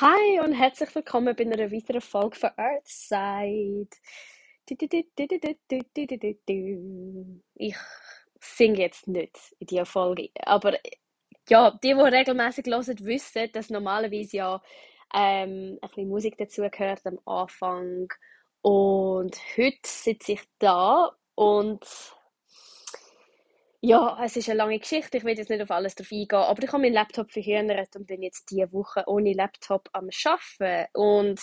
Hi und herzlich willkommen bei einer weiteren Folge von Earthside. Ich singe jetzt nicht in dieser Folge, aber ja, die, die regelmäßig hören, wissen, dass normalerweise ja ähm, ein bisschen Musik dazu gehört am Anfang. Und heute sitze ich da und ja, es ist eine lange Geschichte, ich will jetzt nicht auf alles drauf eingehen, aber ich habe meinen Laptop verhindert und bin jetzt diese Woche ohne Laptop am Arbeiten. Und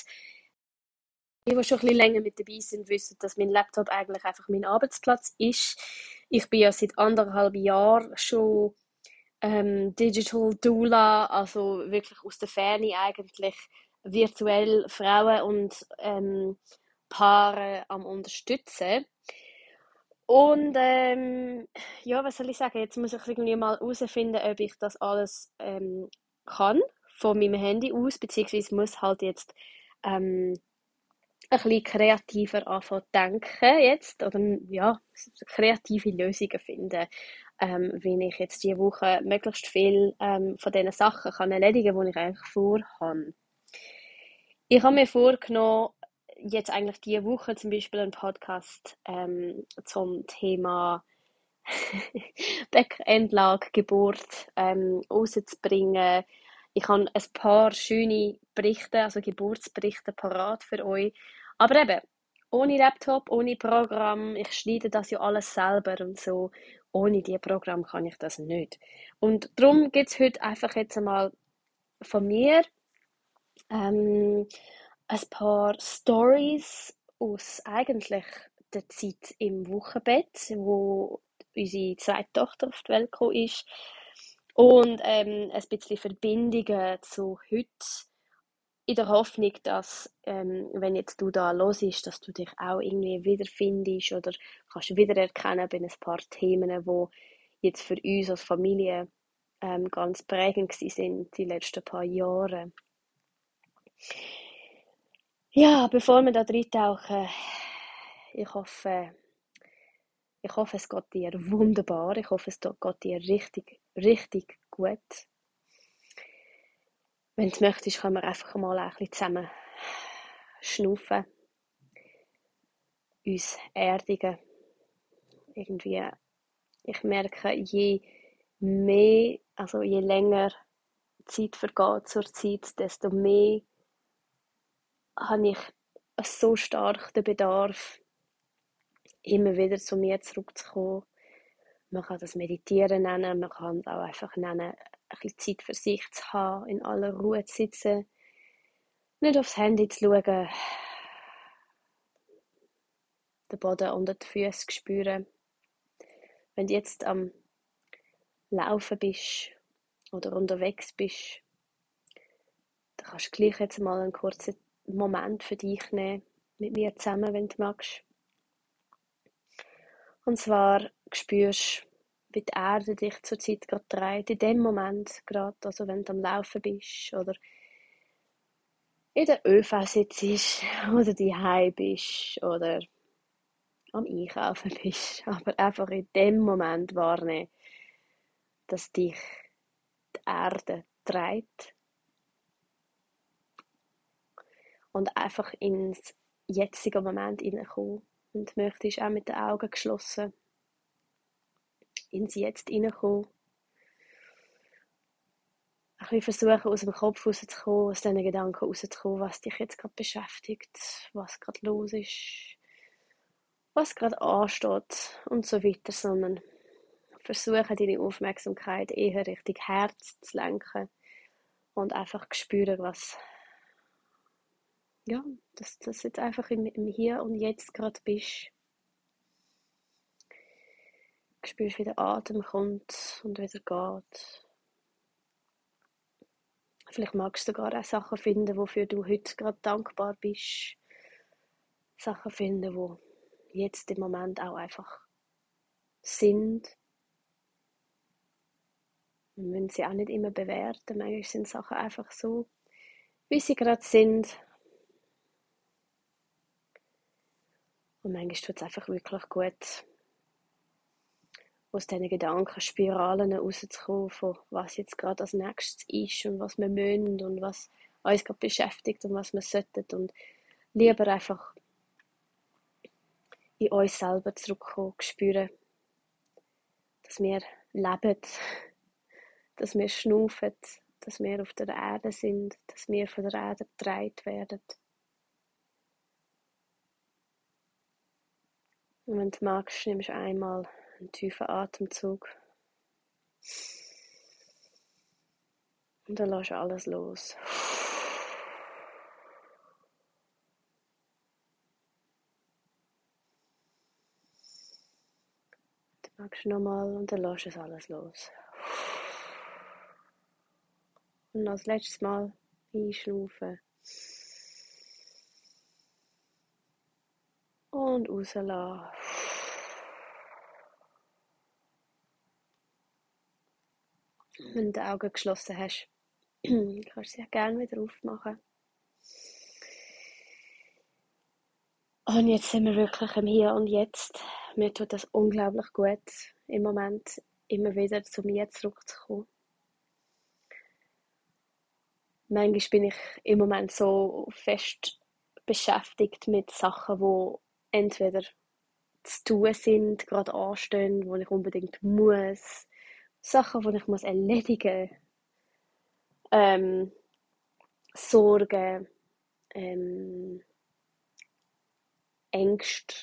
die, die schon ein bisschen länger mit dabei sind, wissen, dass mein Laptop eigentlich einfach mein Arbeitsplatz ist. Ich bin ja seit anderthalb Jahren schon ähm, Digital Doula, also wirklich aus der Ferne eigentlich virtuell Frauen und ähm, Paare am unterstützen. Und ähm, ja, was soll ich sagen? Jetzt muss ich irgendwie mal herausfinden, ob ich das alles ähm, kann von meinem Handy aus, beziehungsweise muss halt jetzt ähm, ein bisschen kreativer anfangen zu denken jetzt oder ja, kreative Lösungen finden, ähm, wie ich jetzt diese Woche möglichst viel ähm, von diesen Sachen kann erledigen kann, die ich eigentlich vorhabe. Ich habe mir vorgenommen, jetzt eigentlich diese Woche zum Beispiel einen Podcast ähm, zum Thema Backendlage, Geburt ähm, rauszubringen. Ich habe ein paar schöne Berichte, also Geburtsberichte parat für euch. Aber eben, ohne Laptop, ohne Programm, ich schneide das ja alles selber und so. Ohne dieses Programm kann ich das nicht. Und darum gibt es heute einfach jetzt einmal von mir ähm, ein paar Stories aus eigentlich der Zeit im Wochenbett, wo unsere zweite Tochter auf die Welt gekommen ist. Und ähm, ein bisschen Verbindungen zu heute, in der Hoffnung, dass, ähm, wenn jetzt du da los ist, dass du dich auch irgendwie wiederfindest oder kannst wiedererkennen bei ein paar Themen, wo jetzt für uns als Familie ähm, ganz prägend sind die letzten paar Jahre. Ja, bevor wir da reintauchen, ich hoffe, ich hoffe, es geht dir wunderbar. Ich hoffe, es geht dir richtig, richtig gut. Wenn du möchtest, können wir einfach mal ein bisschen zusammen schnaufen, uns erdigen. Irgendwie, ich merke, je mehr, also je länger Zeit vergeht zur Zeit, desto mehr habe ich so stark den Bedarf, immer wieder zu mir zurückzukommen. Man kann das Meditieren nennen, man kann es auch einfach nennen, ein bisschen Zeit für sich zu haben, in aller Ruhe zu sitzen, nicht aufs Handy zu schauen, den Boden unter die Füße zu spüren. Wenn du jetzt am Laufen bist oder unterwegs bist, dann kannst du gleich jetzt mal einen kurzen Moment für dich nehmen, mit mir zusammen, wenn du magst. Und zwar spürst wie die Erde dich zur Zeit gerade dreht, in dem Moment gerade, also wenn du am Laufen bist oder in der ÖV sitzt oder die bist oder am Einkaufen bist, aber einfach in dem Moment wahrnehmen, dass dich die Erde dreht und einfach ins jetzige Moment hineinkommen und möchtest auch mit den Augen geschlossen ins Jetzt hineinkommen. Ein bisschen versuchen, aus dem Kopf rauszukommen, aus diesen Gedanken rauszukommen, was dich jetzt gerade beschäftigt, was gerade los ist, was gerade ansteht und so weiter, sondern versuchen, deine Aufmerksamkeit eher Richtung Herz zu lenken und einfach spüren, was ja, dass du jetzt einfach im, im Hier und Jetzt gerade bist. Du spürst, wie der Atem kommt und wieder geht. Vielleicht magst du sogar auch Sachen finden, wofür du heute gerade dankbar bist. Sachen finden, wo jetzt im Moment auch einfach sind. Wir müssen sie auch nicht immer bewerten. Manchmal sind Sachen einfach so, wie sie gerade sind. Und manchmal tut es einfach wirklich gut, aus diesen Gedankenspiralen rauszukommen, von was jetzt gerade als nächstes ist und was wir müssen und was uns gerade beschäftigt und was wir sollten und lieber einfach in uns selber zurückkommen, spüren, dass wir leben, dass wir schnaufen, dass wir auf der Erde sind, dass wir von der Erde getragen werden. Und wenn du magst, nimmst du einmal einen tiefen Atemzug. Und dann lässt du alles los. Dann magst du nochmal und dann lässt du alles los. Und als letztes Mal einschnaufen. Und rauslassen. Wenn du die Augen geschlossen hast, kannst du sie gerne wieder aufmachen. Und jetzt sind wir wirklich im Hier und Jetzt. Mir tut das unglaublich gut, im Moment immer wieder zu mir zurückzukommen. Manchmal bin ich im Moment so fest beschäftigt mit Sachen, wo entweder zu tun sind, gerade anstehen, wo ich unbedingt muss, Sachen, die ich muss erledigen ähm, Sorgen, ähm, Ängste,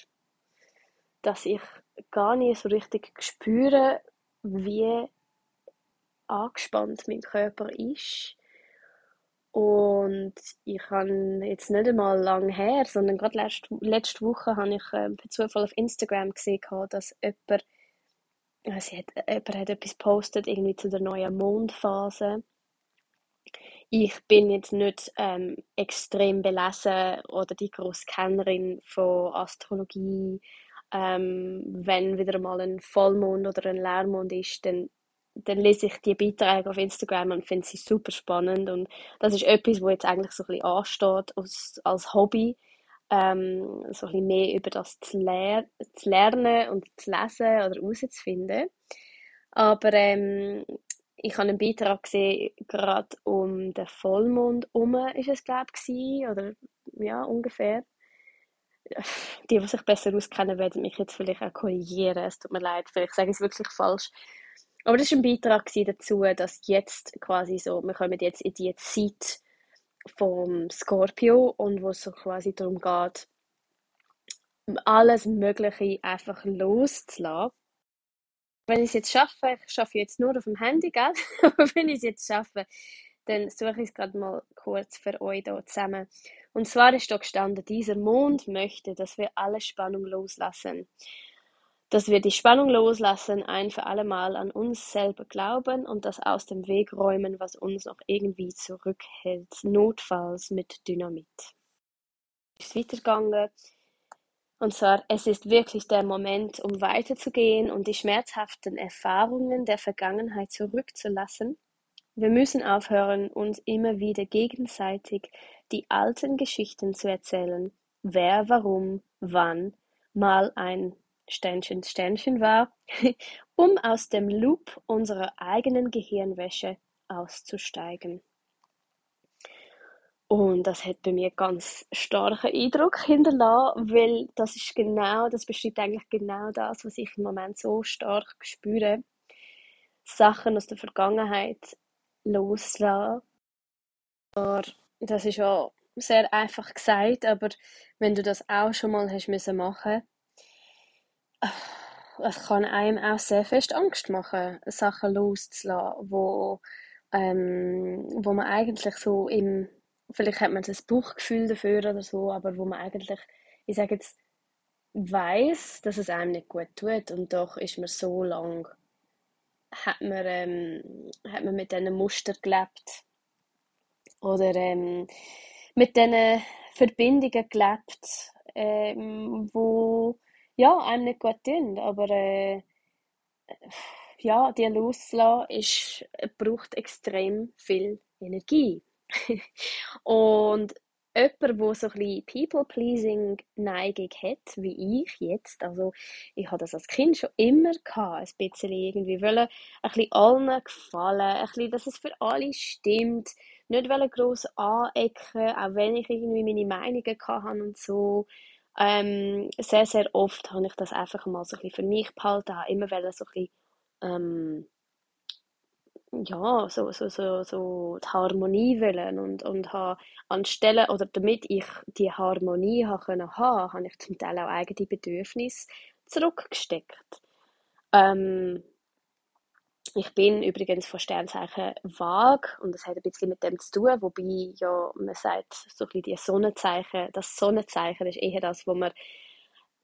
dass ich gar nicht so richtig spüre, wie angespannt mein Körper ist und ich habe jetzt nicht einmal lang her, sondern gerade letzte, letzte Woche habe ich äh, per Zufall auf Instagram gesehen, dass jemand, also hat, jemand hat etwas postet irgendwie zu der neuen Mondphase. Ich bin jetzt nicht ähm, extrem belesen oder die grosse Kennerin von Astrologie. Ähm, wenn wieder mal ein Vollmond oder ein Leermond ist, dann dann lese ich die Beiträge auf Instagram und finde sie super spannend und das ist etwas, wo jetzt eigentlich so ein bisschen ansteht als, als Hobby, ähm, so ein bisschen mehr über das zu, lehr zu lernen und zu lesen oder herauszufinden. Aber ähm, ich habe einen Beitrag gesehen, gerade um den Vollmond herum ist es, glaube ich, oder ja, ungefähr. Die, die sich besser auskennen, werden mich jetzt vielleicht auch korrigieren. Es tut mir leid, vielleicht sage ich es wirklich falsch. Aber das war ein Beitrag dazu, dass jetzt quasi so, wir kommen jetzt in die Zeit vom Scorpio und wo es so quasi darum geht, alles Mögliche einfach loszulassen. Wenn ich es jetzt schaffe, ich schaffe jetzt nur auf dem Handy, gell? aber wenn ich es jetzt schaffe, dann suche ich es gerade mal kurz für euch hier zusammen. Und zwar ist da gestanden, dieser Mond möchte, dass wir alle Spannung loslassen dass wir die Spannung loslassen, ein für alle Mal an uns selber glauben und das aus dem Weg räumen, was uns noch irgendwie zurückhält, notfalls mit Dynamit. Ist weitergegangen. Und zwar, es ist wirklich der Moment, um weiterzugehen und die schmerzhaften Erfahrungen der Vergangenheit zurückzulassen. Wir müssen aufhören, uns immer wieder gegenseitig die alten Geschichten zu erzählen. Wer, warum, wann, mal ein Sternchen Sternchen war, um aus dem Loop unserer eigenen Gehirnwäsche auszusteigen. Und das hat bei mir ganz starken Eindruck hinterlassen, weil das ist genau, das beschreibt eigentlich genau das, was ich im Moment so stark spüre. Sachen aus der Vergangenheit loslassen. Das ist ja sehr einfach gesagt, aber wenn du das auch schon mal hast müssen machen es kann einem auch sehr fest Angst machen, Sachen loszulassen, wo, ähm, wo man eigentlich so im, vielleicht hat man das Bauchgefühl dafür oder so, aber wo man eigentlich, ich sage jetzt, weiß, dass es einem nicht gut tut und doch ist man so lang, hat man, ähm, hat man mit diesen Muster gelebt oder ähm, mit diesen Verbindungen gelebt, ähm, wo ja, einem nicht gut tun, aber äh, ja, die loszulassen ist, braucht extrem viel Energie. und jemand, der so ein People-Pleasing-Neigung hat, wie ich jetzt, also ich hatte das als Kind schon immer gehabt, ein bisschen irgendwie wollen, ein bisschen allen gefallen, ein bisschen, dass es für alle stimmt, nicht gross anecken, auch wenn ich irgendwie meine Meinungen hatte und so. Ähm, sehr, sehr oft habe ich das einfach mal so ein bisschen für mich behalten, habe immer so ein bisschen, ähm, ja, so, so, so, so die Harmonie wollen und, und habe anstelle, oder damit ich die Harmonie habe können haben, habe ich zum Teil auch eigene Bedürfnisse zurückgesteckt. Ähm, ich bin übrigens von Sternzeichen vage und das hat ein bisschen mit dem zu tun, wobei ja man sagt, so ein die Sonnenzeichen, das Sonnenzeichen ist eher das, wo man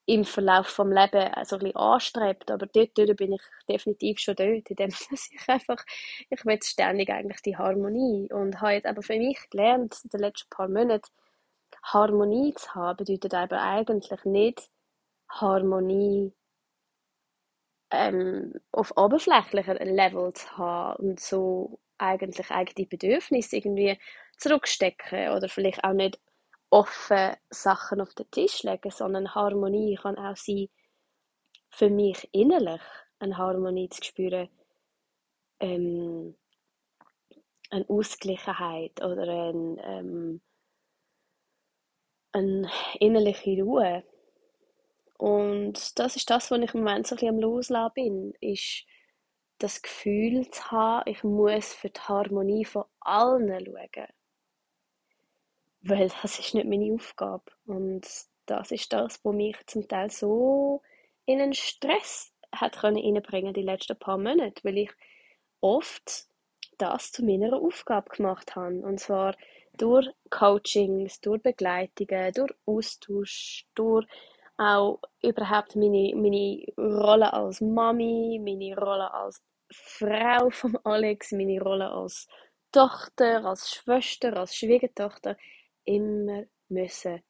im Verlauf vom Leben so ein anstrebt, aber dort, dort bin ich definitiv schon dort, in dem dass ich einfach, ich will ständig eigentlich die Harmonie und habe jetzt aber für mich gelernt, in den letzten paar Monaten, Harmonie zu haben, bedeutet aber eigentlich nicht Harmonie ähm, auf oberflächlicher Level zu haben und so eigentlich eigene Bedürfnisse irgendwie zurückstecken oder vielleicht auch nicht offen Sachen auf den Tisch legen, sondern Harmonie kann auch sein, für mich innerlich eine Harmonie zu spüren, ähm, eine Ausgleichheit oder ein, ähm, eine innerliche Ruhe. Und das ist das, was ich im Moment so ein bisschen am Loslassen bin, ist das Gefühl zu haben, ich muss für die Harmonie von allen schauen. Weil das ist nicht meine Aufgabe. Und das ist das, was mich zum Teil so in einen Stress hat können reinbringen die letzten paar Monate, weil ich oft das zu meiner Aufgabe gemacht habe. Und zwar durch Coachings, durch Begleitungen, durch Austausch, durch auch überhaupt meine, meine Rolle als Mami, meine Rolle als Frau von Alex, meine Rolle als Tochter, als Schwester, als Schwiegertochter immer müssen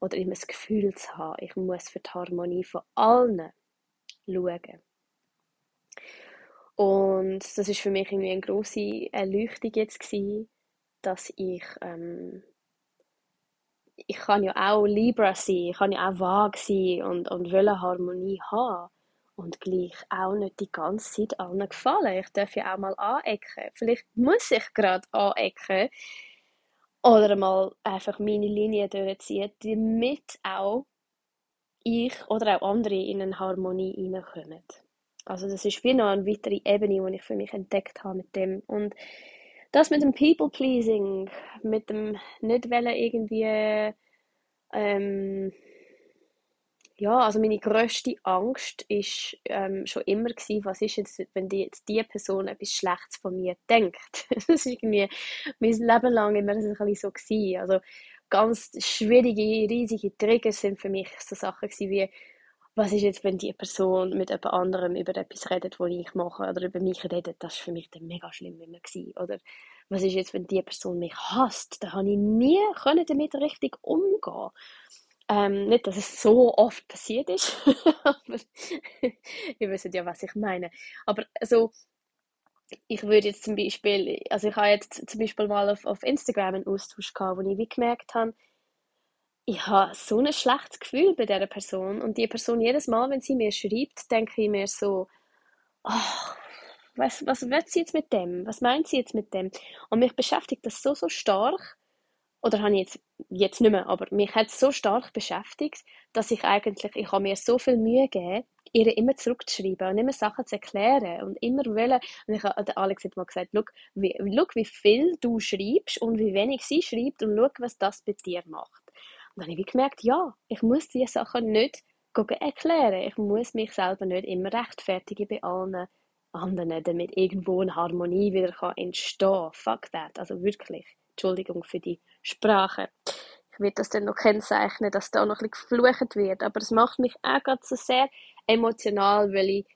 oder immer das Gefühl zu haben, ich muss für die Harmonie von allen schauen. Und das ist für mich irgendwie eine große Erleuchtung jetzt gewesen, dass ich ähm, ich kann ja auch Libra sein, ich kann ja auch vage sein und, und wollen Harmonie haben. Und gleich auch nicht die ganze Zeit allen gefallen. Ich darf ja auch mal anecken. Vielleicht muss ich gerade anecken. Oder mal einfach meine Linie durchziehen, damit auch ich oder auch andere in eine Harmonie hineinkommen. Also das ist wie noch eine weitere Ebene, die ich für mich entdeckt habe mit dem. Und das mit dem People-Pleasing, mit dem nicht wollen irgendwie, ähm, ja, also meine grösste Angst ist ähm, schon immer gewesen, was ist jetzt, wenn die, jetzt die Person etwas Schlechtes von mir denkt. das ist irgendwie mein Leben lang immer so gewesen. Also ganz schwierige, riesige Triggers sind für mich so Sachen gewesen wie was ist jetzt, wenn die Person mit jemand anderem über etwas redet, was ich mache, oder über mich redet, das war für mich dann mega schlimm immer gewesen. Oder was ist jetzt, wenn die Person mich hasst, da habe ich nie können damit richtig umgehen. Ähm, nicht, dass es so oft passiert ist, aber ihr wisst ja, was ich meine. Aber so, ich würde jetzt zum Beispiel, also ich habe jetzt zum Beispiel mal auf, auf Instagram einen Austausch gehabt, wo ich wie gemerkt habe, ich habe so ein schlechtes Gefühl bei dieser Person. Und die Person, jedes Mal, wenn sie mir schreibt, denke ich mir so, oh, was, was will sie jetzt mit dem? Was meint sie jetzt mit dem? Und mich beschäftigt das so, so stark, oder habe ich jetzt, jetzt nicht mehr, aber mich hat es so stark beschäftigt, dass ich eigentlich, ich habe mir so viel Mühe gegeben, ihr immer zurückzuschreiben und immer Sachen zu erklären und immer wollen, und ich habe, Alex hat mal gesagt, schau wie, schau, wie viel du schreibst und wie wenig sie schreibt und schau, was das bei dir macht. Dann habe ich gemerkt, ja, ich muss diese Sachen nicht erklären. Ich muss mich selber nicht immer rechtfertigen bei allen anderen, damit irgendwo eine Harmonie wieder kann entstehen kann. Fuck that. Also wirklich. Entschuldigung für die Sprache. Ich werde das dann noch kennzeichnen, dass da noch ein bisschen geflucht wird. Aber es macht mich auch gerade so sehr emotional, weil ich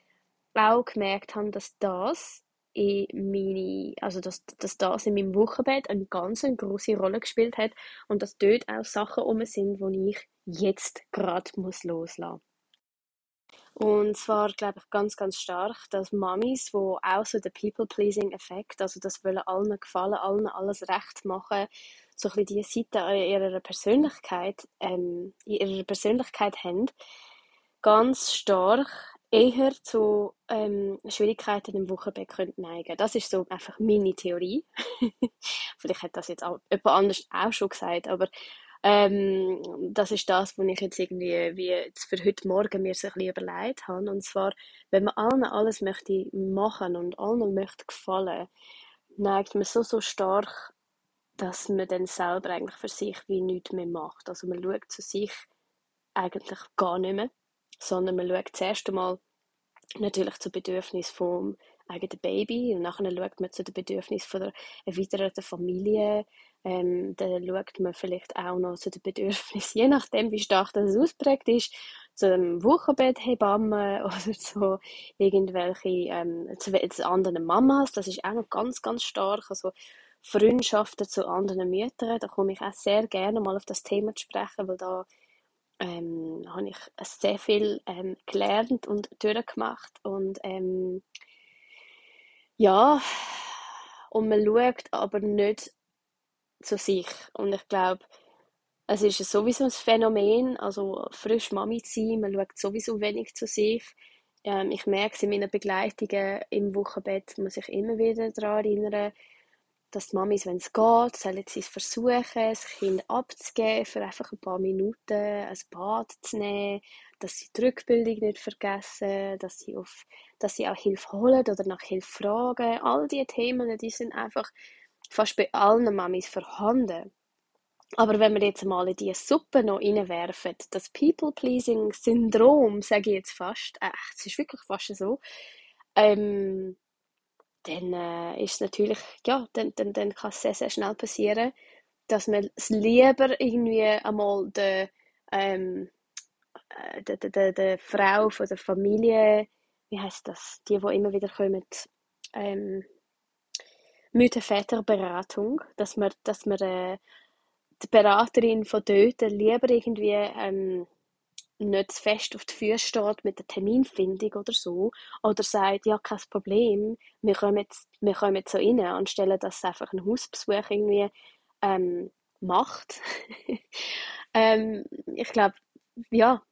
auch gemerkt habe, dass das in meine, also dass, dass das in meinem Wochenbett eine ganz große Rolle gespielt hat und dass dort auch Sachen um sind, die ich jetzt gerade muss loslassen. Und zwar glaube ich ganz, ganz stark, dass Mamis, wo auch so den People-Pleasing-Effekt, also das wollen allen gefallen, allen alles recht machen, so ein bisschen diese Seite ihrer Persönlichkeit, ähm, ihrer Persönlichkeit haben, ganz stark eher zu ähm, Schwierigkeiten im Wochenbett könnte neigen. Das ist so einfach meine Theorie. Vielleicht hat das jetzt auch jemand anders auch schon gesagt, aber ähm, das ist das, was ich jetzt irgendwie wie jetzt für heute Morgen mir so ein bisschen überlegt habe. Und zwar, wenn man allen alles möchte machen und allen möchte gefallen, neigt man so, so stark, dass man dann selber eigentlich für sich wie nichts mehr macht. Also man schaut zu sich eigentlich gar nicht mehr, sondern man schaut zuerst einmal natürlich zu Bedürfnissen vom eigenen Baby und nachher schaut man zu den Bedürfnissen von der erweiterten Familie. Ähm, dann schaut man vielleicht auch noch zu den Bedürfnissen, je nachdem, wie stark das ausprägt ist, zu einem Wochenbetthebamme oder zu irgendwelche ähm, zu, zu anderen Mamas. Das ist auch noch ganz, ganz stark. Also Freundschaften zu anderen Müttern, da komme ich auch sehr gerne mal auf das Thema zu sprechen, weil da ähm, habe ich sehr viel ähm, gelernt und durchgemacht und ähm, ja, und man schaut aber nicht zu sich und ich glaube, es ist sowieso ein Phänomen, also frisch Mami zu sein, man schaut sowieso wenig zu sich. Ähm, ich merke es in meinen Begleitungen im Wochenbett, muss ich immer wieder daran erinnern, dass die Mamis, wenn es geht, sollen sie es versuchen, das Kind abzugeben für einfach ein paar Minuten, ein Bad zu nehmen, dass sie die Rückbildung nicht vergessen, dass sie, auf, dass sie auch Hilfe holen oder nach Hilfe fragen. All diese Themen, die sind einfach fast bei allen Mamis vorhanden. Aber wenn wir jetzt mal in diese Suppe noch reinwerfen, das People-Pleasing-Syndrom, sage ich jetzt fast, echt, es ist wirklich fast so, ähm, dann äh, ist natürlich, ja, dann, dann, dann kann es sehr, sehr schnell passieren, dass man es lieber irgendwie einmal der, ähm, äh, der, der, der, Frau von der Familie, wie heißt das, die, die immer wieder kommen, ähm, Mütter-Väter-Beratung, dass man, dass man äh, die Beraterin von dort lieber irgendwie ähm, nicht zu fest auf die Füße steht mit der Terminfindung oder so, oder sagt, ja, kein Problem, wir kommen jetzt, wir kommen jetzt so rein, anstelle dass es einfach ein Hausbesuch irgendwie ähm, macht. ähm, ich glaube, ja,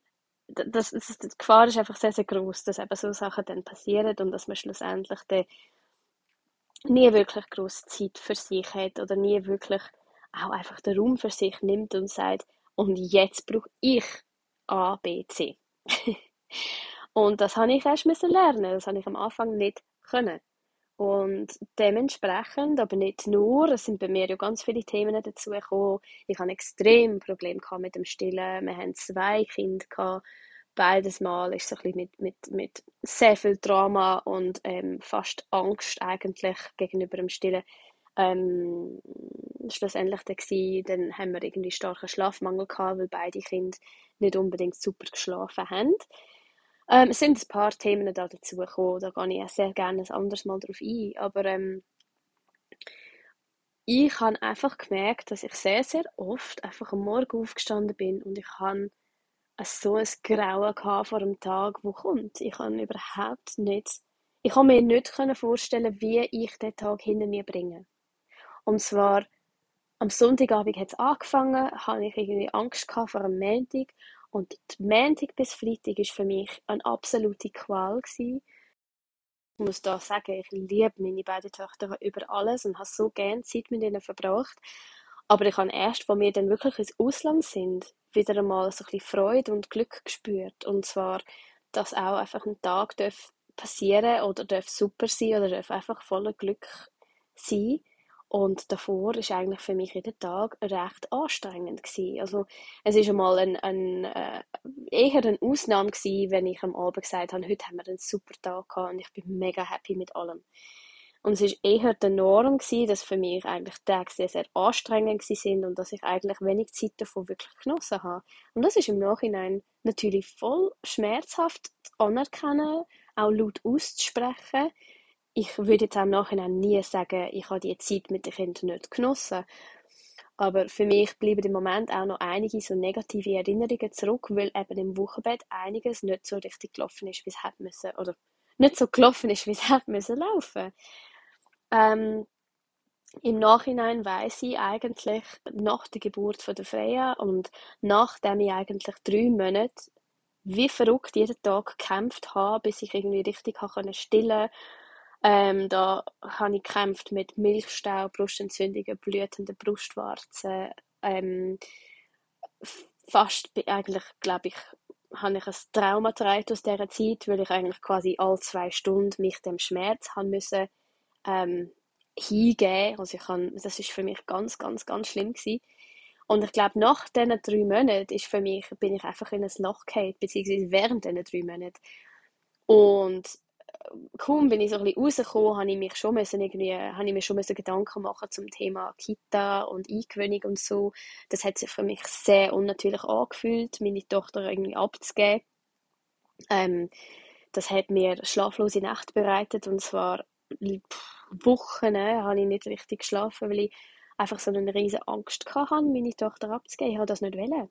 das, das, die Gefahr ist einfach sehr, sehr groß, dass eben so Sachen dann passieren und dass man schlussendlich dann nie wirklich große Zeit für sich hat oder nie wirklich auch einfach den Raum für sich nimmt und sagt, und jetzt brauche ich A, B, C. und das habe ich erst lernen. Das habe ich am Anfang nicht können. Und dementsprechend, aber nicht nur, es sind bei mir ja ganz viele Themen dazu gekommen. Ich hatte extrem Probleme mit dem Stillen. Wir haben zwei Kinder gehabt. Beides Mal ist so ein bisschen mit, mit, mit sehr viel Drama und ähm, fast Angst eigentlich gegenüber dem Stillen ähm, schlussendlich dann, gewesen, dann haben wir irgendwie starken Schlafmangel gehabt, weil beide Kinder nicht unbedingt super geschlafen haben. Ähm, es sind ein paar Themen da dazu gekommen, da gehe ich auch sehr gerne ein anderes Mal drauf ein, aber ähm, ich habe einfach gemerkt, dass ich sehr, sehr oft einfach am Morgen aufgestanden bin und ich habe so ein Grauen vor dem Tag, wo kommt. Ich kann überhaupt nicht, ich kann mir nicht vorstellen, wie ich den Tag hinter mir bringe. Und zwar am Sonntagabend hat es angefangen, hatte ich irgendwie Angst vor einem Montag. Und Montag bis Freitag war für mich eine absolute Qual. Gewesen. Ich muss da sagen, ich liebe meine beiden Töchter über alles und habe so gerne Zeit mit ihnen verbracht. Aber ich habe erst, als wir dann wirklich ins Ausland sind, wieder einmal so ein bisschen Freude und Glück gespürt. Und zwar, dass auch einfach ein Tag passieren oder darf super sein oder darf einfach voller Glück sein und davor ist eigentlich für mich jeden Tag recht anstrengend gewesen. Also es ist einmal ein, ein äh, eher eine Ausnahme gewesen, wenn ich am Abend gesagt habe, heute haben wir einen super Tag gehabt und ich bin mega happy mit allem. Und es ist eher die Norm gewesen, dass für mich eigentlich Tage sehr, sehr anstrengend sind und dass ich eigentlich wenig Zeit davon wirklich genossen habe. Und das ist im Nachhinein natürlich voll schmerzhaft anerkennen, auch laut auszusprechen ich würde jetzt im Nachhinein nie sagen, ich habe die Zeit mit den Kindern nicht genossen. Aber für mich bleiben im Moment auch noch einige so negative Erinnerungen zurück, weil eben im Wochenbett einiges nicht so richtig gelaufen ist, wie es hätte müssen, oder nicht so gelaufen ist, wie es hätte müssen laufen. Ähm, Im Nachhinein weiß ich eigentlich nach der Geburt von der Freya und nachdem ich eigentlich drei Monate wie verrückt jeden Tag gekämpft habe, bis ich irgendwie richtig stillen ähm, da habe ich gekämpft mit Milchstau, Brustentzündungen, blühenden Brustwarzen. Ähm, fast eigentlich, glaube ich, habe ich ein Trauma aus dieser Zeit, weil ich eigentlich quasi alle zwei Stunden mich dem Schmerz haben müssen ähm, hingeben. Also ich kann, das ist für mich ganz, ganz, ganz schlimm gewesen. Und ich glaube, nach diesen drei Monaten ist für mich, bin ich einfach in ein Loch gefallen, beziehungsweise während diesen drei Monaten. Und kaum bin ich so ein rausgekommen, habe ich mich schon müssen irgendwie, habe ich mir schon müssen Gedanken machen zum Thema Kita und Eingewöhnung und so. Das hat sich für mich sehr unnatürlich angefühlt, meine Tochter irgendwie abzugeben. Ähm, das hat mir schlaflose Nächte bereitet und zwar Wochen äh, habe ich nicht richtig geschlafen, weil ich einfach so eine riesige Angst hatte, meine Tochter abzugeben. Ich wollte das nicht wollen.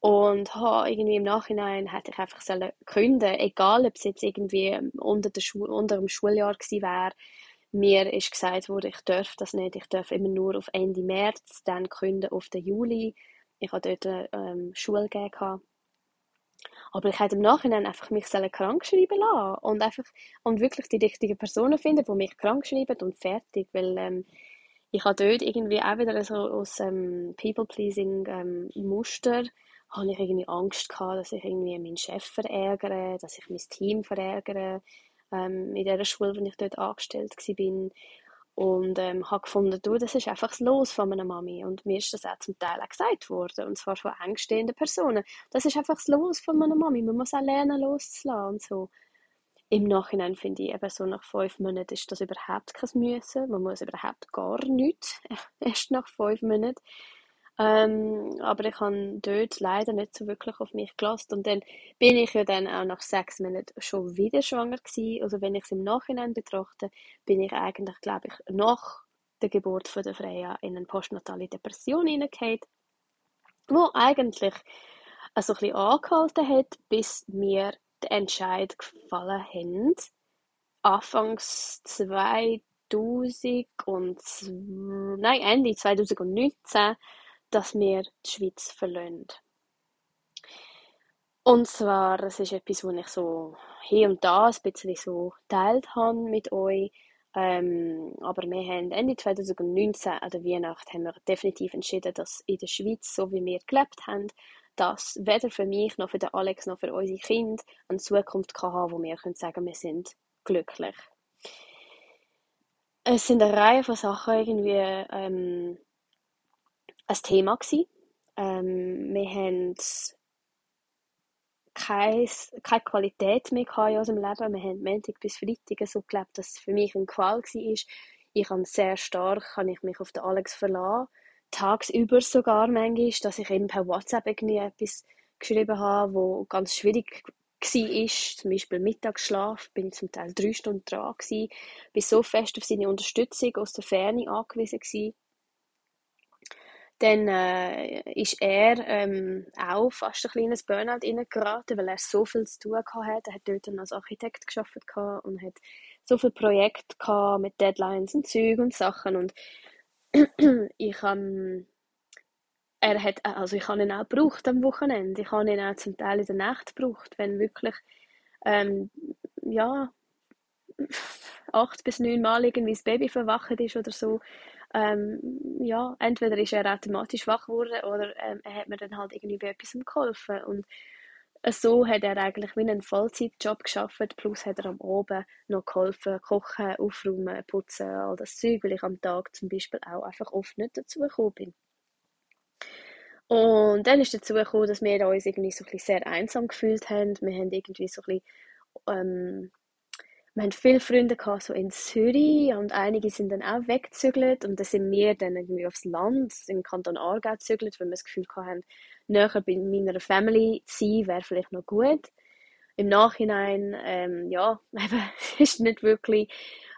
Und habe irgendwie im Nachhinein hätte ich einfach sollen gründen, egal ob es jetzt irgendwie unter, der Schu unter dem Schuljahr gewesen wäre. Mir ist gesagt worden, ich darf das nicht, ich darf immer nur auf Ende März, dann gründen auf den Juli. Ich hatte dort ähm, Schule gegeben. Aber ich hätte im Nachhinein einfach mich krank schreiben lassen und einfach und wirklich die richtigen Personen finden, die mich krank schreiben und fertig, weil ähm, ich habe dort irgendwie auch wieder so aus ähm, People-Pleasing ähm, habe ich irgendwie Angst gehabt, dass ich irgendwie meinen Chef verärgere, dass ich mein Team verärgere, ähm, in der Schule, wo ich dort angestellt war. Und ähm, habe gefunden, du, das ist einfach das Los von meiner Mami. Und mir ist das auch zum Teil auch gesagt worden, und zwar von engstehenden Personen. Das ist einfach das Los von meiner Mami. Man muss auch lernen, loszulassen und so. Im Nachhinein finde ich, eben so nach fünf Monaten ist das überhaupt kein Müssen. Man muss überhaupt gar nichts, erst nach fünf Monaten. Ähm, aber ich habe dort leider nicht so wirklich auf mich gelassen. Und dann bin ich ja dann auch nach sechs Monaten schon wieder schwanger gewesen. Also wenn ich es im Nachhinein betrachte, bin ich eigentlich, glaube ich, nach der Geburt von der Freya in eine postnatale Depression hineingekommen, wo eigentlich also ein bisschen angehalten hat, bis mir der Entscheid gefallen haben. Anfangs 2000 und nein, Ende 2019 dass wir die Schweiz verlassen. Und zwar, das ist etwas, was ich so hier und da ein bisschen so geteilt habe mit euch. Ähm, aber wir haben Ende 2019 an der Weihnacht haben wir definitiv entschieden, dass in der Schweiz, so wie wir gelebt haben, dass weder für mich noch für den Alex noch für unsere Kinder eine Zukunft kann haben, wo wir können sagen, wir sind glücklich. Es sind eine Reihe von Sachen irgendwie ähm, ein Thema. Ähm, wir haben keine, keine Qualität mehr in unserem Leben. Wir haben Montag bis Freitag so gelebt, dass es für mich ein Qual war. Ich habe sehr stark kann ich mich auf den Alex verlassen. Tagsüber sogar manchmal, dass ich eben per WhatsApp irgendwie etwas geschrieben habe, wo ganz schwierig war, zum Beispiel Mittagsschlaf, bin ich zum Teil drei Stunden dran gewesen, bin so fest auf seine Unterstützung aus der Ferne angewiesen gewesen dann äh, ist er ähm, auch fast ein kleines Burnout geraten, weil er so viel zu tun hatte. Er hat dort als Architekt geschafft und hat so viele Projekte mit Deadlines und Zeug und Sachen und ich ähm, er hat, also ich habe ihn auch gebraucht am Wochenende. Ich habe ihn auch zum Teil in der Nacht gebraucht, wenn wirklich ähm, ja acht bis neun Mal irgendwie das Baby verwacht ist oder so ähm, ja, entweder ist er automatisch wach geworden oder ähm, er hat mir dann halt irgendwie bei etwas geholfen und so hat er eigentlich wie einen Vollzeitjob geschafft, plus hat er am Abend noch geholfen, kochen, aufräumen, putzen, all das Zeug, weil ich am Tag zum Beispiel auch einfach oft nicht dazu gekommen bin. Und dann ist dazu gekommen, dass wir uns irgendwie so ein bisschen sehr einsam gefühlt haben. Wir haben irgendwie so ein bisschen ähm, wir haben viele Freunde gehabt, so in Zürich und einige sind dann auch weggezügelt und dann sind wir dann irgendwie aufs Land, im Kanton Aargau gezügelt, weil wir das Gefühl hatten, näher bei meiner Family zu sein, wäre vielleicht noch gut. Im Nachhinein, ähm, ja, eben, ist nicht wirklich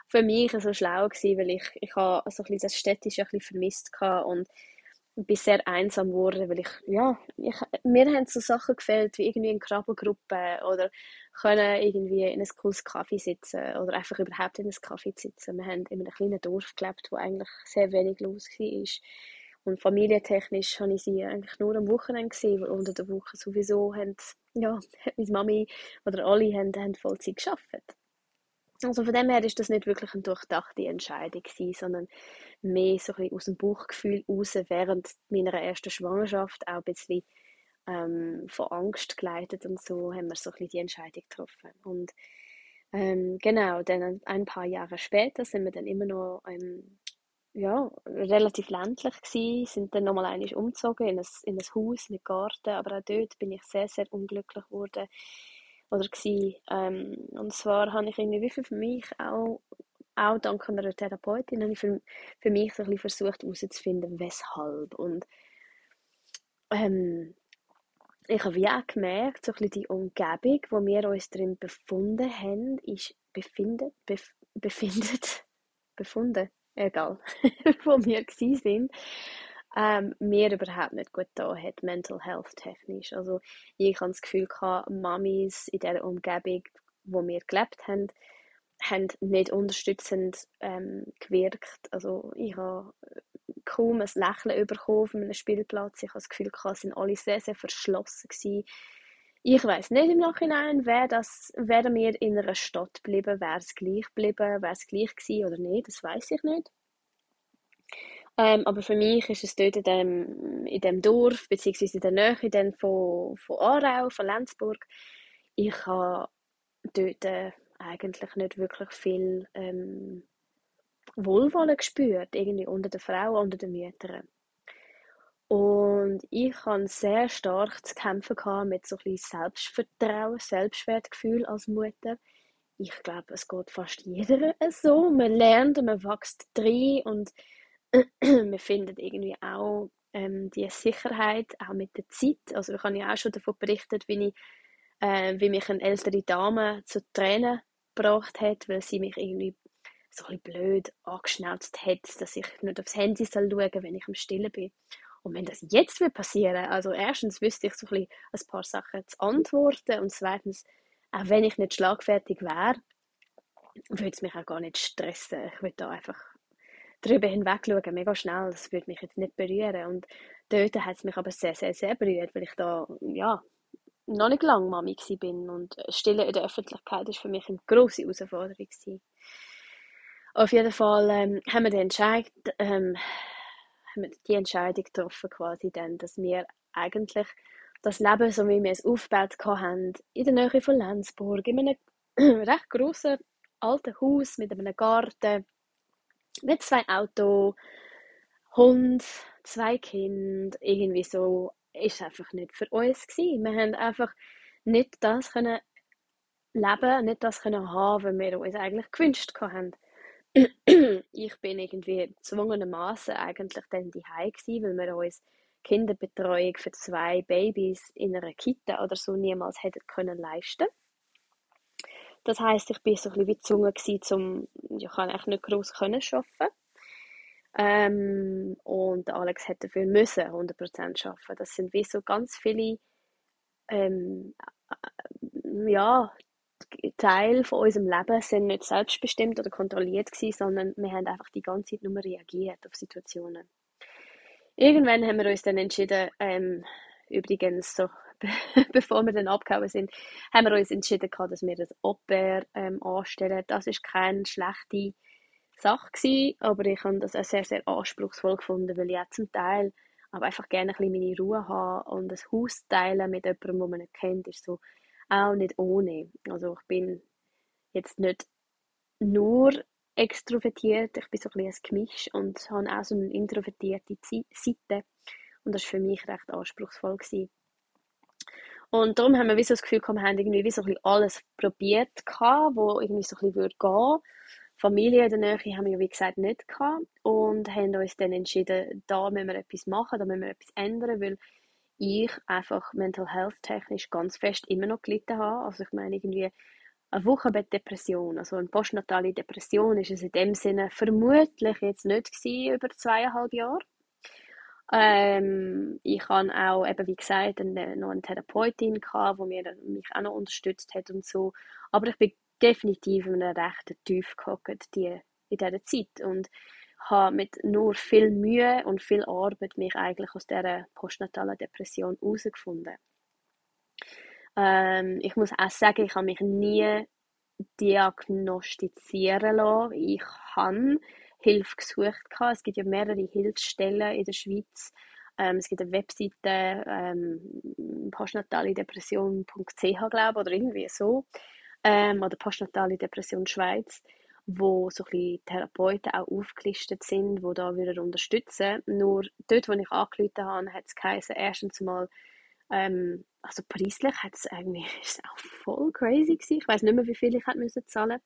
für mich so schlau gewesen, weil ich, ich habe so ein bisschen das Städtische ein bisschen vermisst hatte und bin sehr einsam geworden, weil ich, ja, ich, mir haben so Sachen gefällt, wie irgendwie eine Krabbelgruppe oder können irgendwie in einem cooles Kaffee sitzen oder einfach überhaupt in einem Kaffee sitzen. Wir haben in einem kleinen Dorf gelebt, wo eigentlich sehr wenig los war. Und familientechnisch habe ich sie eigentlich nur am Wochenende gesehen, weil unter der Woche sowieso haben, ja, meine Mami oder alle haben, haben Vollzeit gearbeitet. Also von dem her ist das nicht wirklich eine durchdachte Entscheidung gewesen, sondern mehr so ein aus dem Bauchgefühl raus während meiner ersten Schwangerschaft auch ein bisschen ähm, von Angst geleitet und so haben wir so ein bisschen die Entscheidung getroffen. Und ähm, genau, dann ein paar Jahre später sind wir dann immer noch ähm, ja, relativ ländlich gewesen, sind dann nochmal einmal umgezogen in ein, in ein Haus mit Garten, aber auch dort bin ich sehr, sehr unglücklich geworden oder gewesen. Ähm, und zwar habe ich irgendwie wie für mich auch, auch dank einer Therapeutin, habe ich für, für mich so ein versucht herauszufinden, weshalb. Und ähm, ich habe auch gemerkt, so die Umgebung, wo wir uns drin befunden haben, ist befindet, bef, befindet, befunden, egal, wo wir gsi sind, ähm, mir überhaupt nicht gut da hat, mental health technisch. Also ich habe das Gefühl Mamis in der Umgebung, wo wir gelebt haben, haben nicht unterstützend ähm, gewirkt. Also ich habe kaum ein Lächeln bekommen auf einem Spielplatz. Ich habe das Gefühl gehabt, sind alle sehr, sehr verschlossen gewesen. Ich weiß nicht im Nachhinein, wäre das, wären wir in einer Stadt geblieben, wäre es gleich geblieben, wäre es gleich gewesen oder nicht, das weiß ich nicht. Ähm, aber für mich ist es dort in dem, in dem Dorf, beziehungsweise in der Nähe dann von, von Aarau, von Lenzburg, ich habe dort äh, eigentlich nicht wirklich viel ähm, Wohlwollen gespürt, irgendwie unter den Frauen, unter den Müttern. Und ich hatte sehr stark zu kämpfen mit so ein Selbstvertrauen, Selbstwertgefühl als Mutter. Ich glaube, es geht fast jeder so. Man lernt und man wächst drin und man findet irgendwie auch ähm, die Sicherheit, auch mit der Zeit. Also ich habe ja auch schon davon berichtet, wie, ich, äh, wie mich eine ältere Dame zu Tränen gebracht hat, weil sie mich irgendwie so ein blöd angeschnauzt hat, dass ich nicht aufs Handy soll schauen wenn ich am Stillen bin. Und wenn das jetzt wird passieren, also erstens wüsste ich so ein, ein paar Sachen zu antworten und zweitens, auch wenn ich nicht schlagfertig wäre, würde es mich auch gar nicht stressen. Ich würde da einfach drüber hinweg schauen, mega schnell. Das würde mich jetzt nicht berühren. Und dort hat es mich aber sehr, sehr, sehr berührt, weil ich da, ja, noch nicht lange Mami bin und Stille in der Öffentlichkeit ist für mich eine grosse Herausforderung gewesen. Auf jeden Fall ähm, haben wir den Entscheid, ähm, haben wir die Entscheidung getroffen, quasi dann, dass wir eigentlich das Leben, so wie wir es aufgebaut haben, in der Nähe von Lenzburg, in einem recht grossen alten Haus mit einem Garten, mit zwei Autos, Hund, zwei Kinder, irgendwie so, ist einfach nicht für uns gewesen. Wir haben einfach nicht das können leben, nicht das können haben, was wir uns eigentlich gewünscht haben. ich bin irgendwie gezwungenermaßen eigentlich dann daheim gewesen, weil wir uns Kinderbetreuung für zwei Babys in einer Kita oder so niemals hätten können leisten. Das heißt, ich bin so ein bisschen wie gezwungen gewesen, zum, ich kann eigentlich nicht groß können arbeiten. Ähm, und Alex hätte dafür müssen 100% arbeiten. Das sind wie so ganz viele ähm, äh, ja, Teil von unserem Leben sind nicht selbstbestimmt oder kontrolliert gewesen, sondern wir haben einfach die ganze Zeit nur reagiert auf Situationen. Irgendwann haben wir uns dann entschieden, ähm, übrigens so, bevor wir dann abgehauen sind, haben wir uns entschieden dass wir das Au-pair ähm, anstellen. Das ist keine schlechte Sache gewesen, aber ich habe das auch sehr, sehr anspruchsvoll gefunden, weil ich auch zum Teil aber einfach gerne ein bisschen meine Ruhe habe und das Haus teilen mit jemandem, den man nicht kennt, ist so auch nicht ohne. Also ich bin jetzt nicht nur extrovertiert, ich bin so ein bisschen ein Gemisch und habe auch so eine introvertierte Seite und das war für mich recht anspruchsvoll. Gewesen. Und darum haben wir wie so das Gefühl, wir haben irgendwie wie so ein bisschen alles probiert, wo irgendwie so ein bisschen gehen würde. Familie in der Nähe haben wir, wie gesagt, nicht gehabt und haben uns dann entschieden, da müssen wir etwas machen, da müssen wir etwas ändern, weil ich einfach mental health technisch ganz fest immer noch gelitten habe. Also ich meine irgendwie eine Wochenbettdepression, also eine postnatale Depression ist es in dem Sinne vermutlich jetzt nicht gewesen, über zweieinhalb Jahre. Ähm, ich habe auch, eben wie gesagt, eine, noch eine Therapeutin gehabt, die mir, mich auch noch unterstützt hat und so. Aber ich bin definitiv in einem rechten Tief gehockt die, in dieser Zeit. Und habe mit nur viel Mühe und viel Arbeit mich eigentlich aus dieser postnatalen Depression herausgefunden. Ähm, ich muss auch sagen, ich habe mich nie diagnostizieren lassen. Ich habe Hilfe gesucht. Es gibt ja mehrere Hilfsstellen in der Schweiz. Ähm, es gibt eine Webseite, ähm, postnataledepression.ch, glaube oder irgendwie so. Ähm, oder postnatale Depression Schweiz, wo so ein Therapeuten auch aufgelistet sind, die da wieder unterstützen. Nur dort, wo ich angerufen habe, hat es geheißen, erstens mal, ähm, also preislich hat es eigentlich, ist auch voll crazy gewesen. Ich weiß nicht mehr, wie viel ich hätte zahlen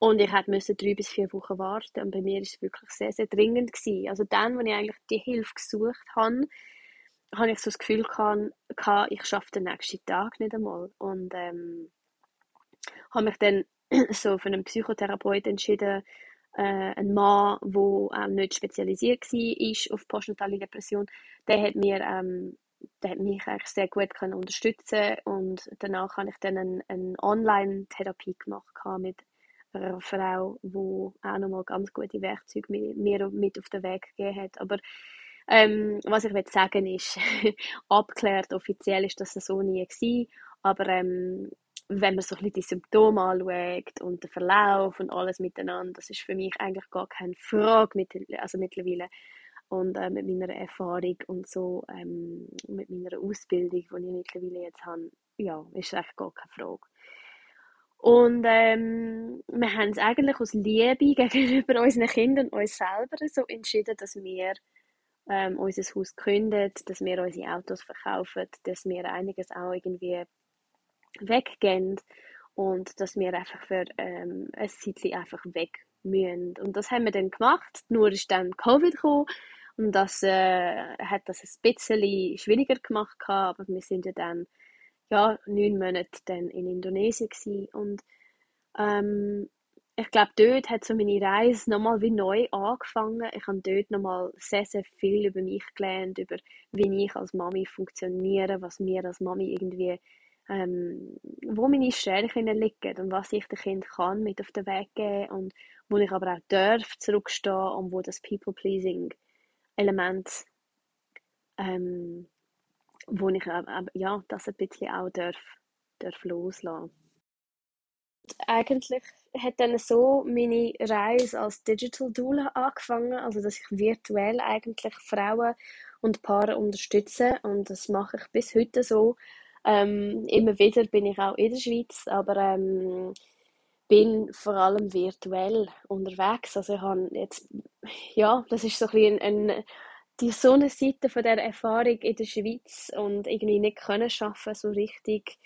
und ich musste drei bis vier Wochen warten. Und bei mir war es wirklich sehr, sehr dringend. Gewesen. Also dann, als ich eigentlich die Hilfe gesucht habe, habe ich so das Gefühl gehabt, ich schaffe den nächsten Tag nicht einmal. Und ähm, habe mich dann so für einen Psychotherapeut entschieden, äh, ein Mann, der auch nicht spezialisiert war auf postnatale Depression, der hat mir ähm, der hat mich eigentlich sehr gut können unterstützen und danach habe ich dann eine, eine Online-Therapie gemacht mit einer Frau, die auch nochmal ganz gute Werkzeuge mir, mit auf den Weg gegeben hat. Aber ähm, was ich will sagen ist, abgeklärt offiziell ist das so nie gewesen, aber ähm, wenn man so ein bisschen die Symptome anschaut und den Verlauf und alles miteinander, das ist für mich eigentlich gar keine Frage mit, also mittlerweile und äh, mit meiner Erfahrung und so ähm, mit meiner Ausbildung, die ich mittlerweile jetzt habe, ja, ist eigentlich gar keine Frage. Und ähm, wir haben es eigentlich aus Liebe gegenüber unseren Kindern und uns selber so entschieden, dass wir ähm, unser Haus gründen, dass wir unsere Autos verkaufen, dass wir einiges auch irgendwie weggehen und dass wir einfach für ähm, ein Zeitchen einfach weg müssen. Und das haben wir dann gemacht, nur ist dann Covid gekommen und das äh, hat das ein bisschen schwieriger gemacht, aber wir sind ja dann ja, neun Monate dann in Indonesien gewesen. und ähm, ich glaube, dort hat so meine Reise nochmal wie neu angefangen. Ich habe dort nochmal sehr, sehr viel über mich gelernt, über wie ich als Mami funktioniere, was mir als Mami irgendwie, ähm, wo meine Stärken liegen und was ich dem Kind kann mit auf den Weg geben und wo ich aber auch darf zurückstehen und wo das People-Pleasing-Element ähm, wo ich äh, ja, das ein bisschen auch darf, darf loslassen Eigentlich hat dann so meine Reise als Digital Doula angefangen, also dass ich virtuell eigentlich Frauen und Paare unterstütze und das mache ich bis heute so. Ähm, immer wieder bin ich auch in der Schweiz, aber ähm, bin vor allem virtuell unterwegs. Also ich habe jetzt, ja, das ist so ein, ein die so eine Seite von der Erfahrung in der Schweiz und irgendwie nicht können schaffen so richtig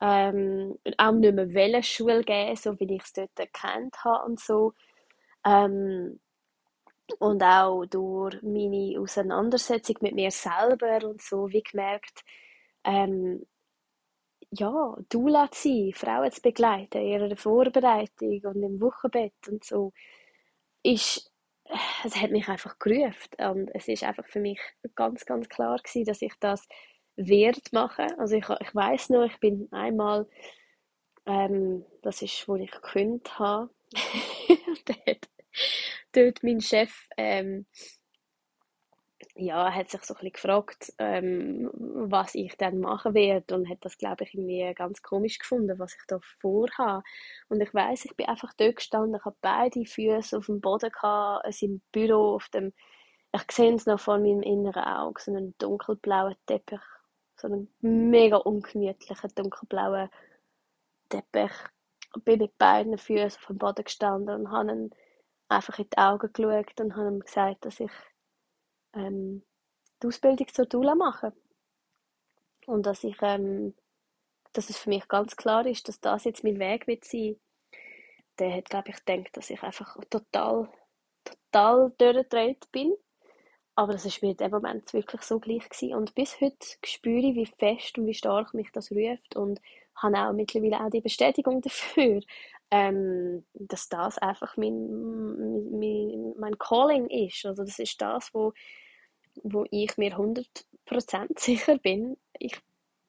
ähm, auch nicht mehr Wellenschule geben, so wie ich es dort erkannt habe und so. Ähm, und auch durch meine Auseinandersetzung mit mir selber und so wie gemerkt ähm, ja, Dula zu sein, Frauen zu begleiten, in ihrer Vorbereitung und im Wochenbett und so, ist es hat mich einfach gerufen und es ist einfach für mich ganz, ganz klar gewesen, dass ich das wert machen. Also ich, ich weiß noch, ich bin einmal, ähm, das ist, wo ich gekündigt habe, dort, dort mein Chef ähm, ja, hat sich so ein gefragt, ähm, was ich dann machen werde und hat das, glaube ich, irgendwie ganz komisch gefunden, was ich da vorhabe. Und ich weiß, ich bin einfach dort gestanden, ich habe beide Füße auf dem Boden gehabt, es im Büro auf dem, ich sehe es noch vor meinem inneren Auge, so einen dunkelblauen Teppich, so einen mega ungemütlichen dunkelblauen Teppich. Ich bin mit beiden Füßen auf dem Boden gestanden und habe ihn einfach in die Augen geschaut und habe ihm gesagt, dass ich ähm, die Ausbildung zur Dula machen. Und dass ich, ähm, dass es für mich ganz klar ist, dass das jetzt mein Weg wird sein. Der hat, glaube ich, gedacht, dass ich einfach total, total durchgedreht bin. Aber das ist mir in dem Moment wirklich so gleich gewesen. Und bis heute spüre ich, wie fest und wie stark mich das ruft und habe auch mittlerweile auch die Bestätigung dafür, ähm, dass das einfach mein, mein, mein Calling ist. Also das ist das, wo wo ich mir 100% sicher bin, ich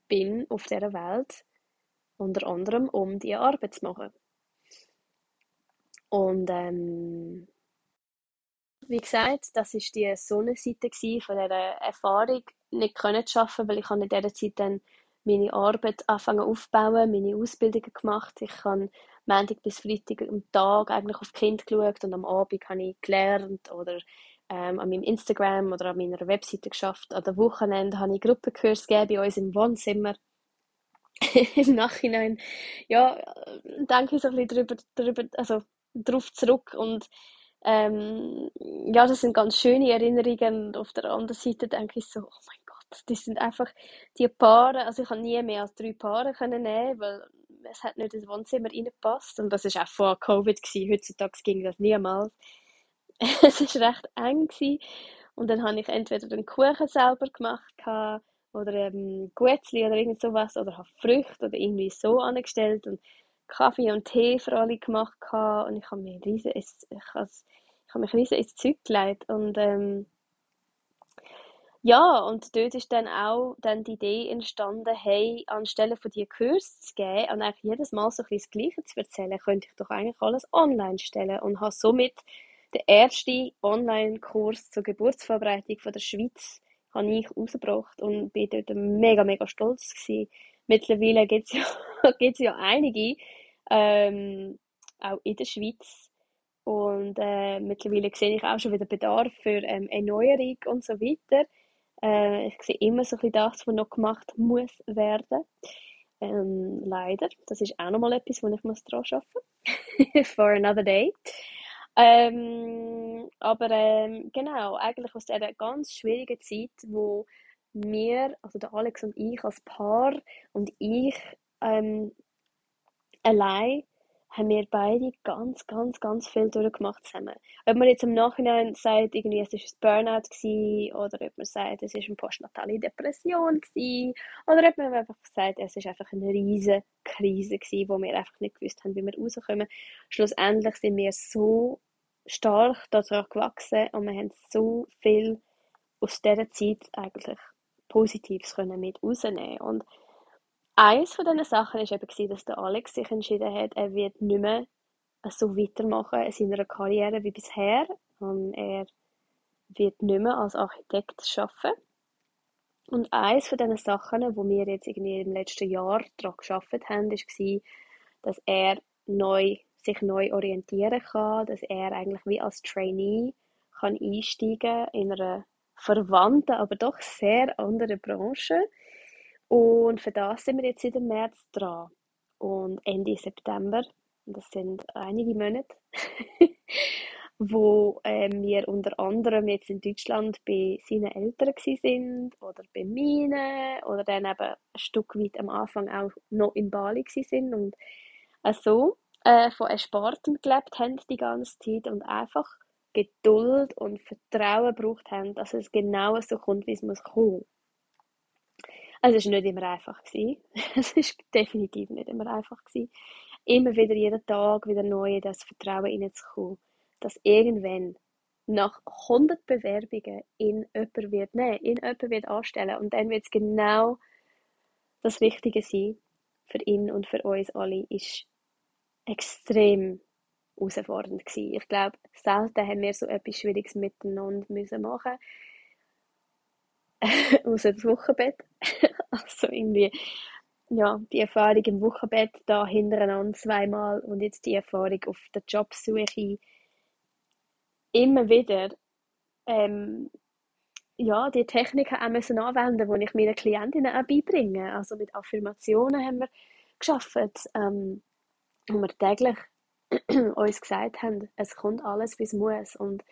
bin auf dieser Welt unter anderem, um diese Arbeit zu machen. Und ähm, wie gesagt, das ist die Sonnenseite von dieser Erfahrung, nicht zu arbeiten, weil ich in dieser Zeit dann meine Arbeit anfangen aufbauen, meine Ausbildungen gemacht. Ich habe Montag bis Freitag am Tag eigentlich auf Kind geschaut und am Abend habe ich gelernt oder ähm, an meinem Instagram oder an meiner Webseite geschafft. An den Wochenende habe ich Gruppenkurs gegeben bei uns im Wohnzimmer. Im Nachhinein, ja, denke ich so ein bisschen drüber, drüber, also drauf zurück und ähm, ja, das sind ganz schöne Erinnerungen und auf der anderen Seite denke ich so, oh mein Gott, das sind einfach die Paare, also ich habe nie mehr als drei Paare können nehmen, weil es hat nicht ins Wohnzimmer reingepasst und das ist auch vor Covid gewesen. Heutzutage ging das niemals. es war recht eng gewesen. und dann habe ich entweder den Kuchen selber gemacht oder ähm, Guetzli oder irgend sowas oder habe Früchte oder irgendwie so angestellt und Kaffee und Tee für alle gemacht und ich habe mir riesen, ich, ich, habe mich riesen ins Zeug gelegt und ähm, ja, und dort ist dann auch dann die Idee entstanden, hey, anstelle von die Kurse zu geben und eigentlich jedes Mal so ein bisschen das Gleiche zu erzählen, könnte ich doch eigentlich alles online stellen und habe somit den ersten Online-Kurs zur Geburtsvorbereitung von der Schweiz habe ich rausgebracht und bin dort mega, mega stolz gewesen. Mittlerweile gibt es ja, ja einige, ähm, auch in der Schweiz. Und äh, mittlerweile sehe ich auch schon wieder Bedarf für ähm, Erneuerung und so weiter. Äh, ich sehe immer so ein bisschen das, was noch gemacht muss werden. Ähm, leider. Das ist auch nochmal etwas, wo ich muss dran arbeiten muss. For another day. Ähm, aber ähm, genau, eigentlich aus dieser ganz schwierigen Zeit, wo wir, also der Alex und ich als Paar und ich ähm, allein haben wir beide ganz, ganz, ganz viel durchgemacht zusammen. Ob man jetzt im Nachhinein sagt, irgendwie, es war ein Burnout gewesen, oder ob man sagt, es war eine postnatale Depression gewesen, oder ob man einfach sagt, es war einfach eine riesige Krise gewesen, wo wir einfach nicht gewusst haben, wie wir rauskommen. Schlussendlich sind wir so stark dadurch gewachsen und wir haben so viel aus dieser Zeit eigentlich Positives können mit rausnehmen und eins von diesen Sachen war eben, dass der Alex sich entschieden hat, er wird nicht mehr so weitermachen in seiner Karriere wie bisher. Und er wird nicht mehr als Architekt arbeiten. Und eins von diesen Sachen, wo wir jetzt irgendwie im letzten Jahr daran gearbeitet haben, war, dass er neu, sich neu orientieren kann, dass er eigentlich wie als Trainee kann einsteigen in einer verwandten, aber doch sehr anderen Branche und für das sind wir jetzt dem März dran. Und Ende September, das sind einige Monate, wo ähm, wir unter anderem jetzt in Deutschland bei seinen Eltern sind oder bei meinen oder dann eben ein Stück weit am Anfang auch noch in Bali sind und äh, so äh, von Erspartem gelebt haben die ganze Zeit und einfach Geduld und Vertrauen gebraucht haben, dass es genau so kommt, wie es muss kommen. Also es war nicht immer einfach. Es war definitiv nicht immer einfach. Immer wieder, jeden Tag wieder neu in das Vertrauen hineinzukommen, dass irgendwann nach 100 Bewerbungen in jemand wird nehmen, in jemand wird anstellen und dann wird es genau das Richtige sein für ihn und für uns alle, ist extrem herausfordernd gewesen. Ich glaube, selten haben wir so etwas Schwieriges miteinander müssen aus dem Wochenbett. also irgendwie, ja, die Erfahrung im Wochenbett da hintereinander zweimal und jetzt die Erfahrung auf der Jobsuche immer wieder ähm, ja, die Techniken auch müssen anwenden, die ich meinen Klientinnen auch beibringe. Also mit Affirmationen haben wir geschafft, ähm, wo wir täglich uns gesagt haben, es kommt alles, wie es muss. Und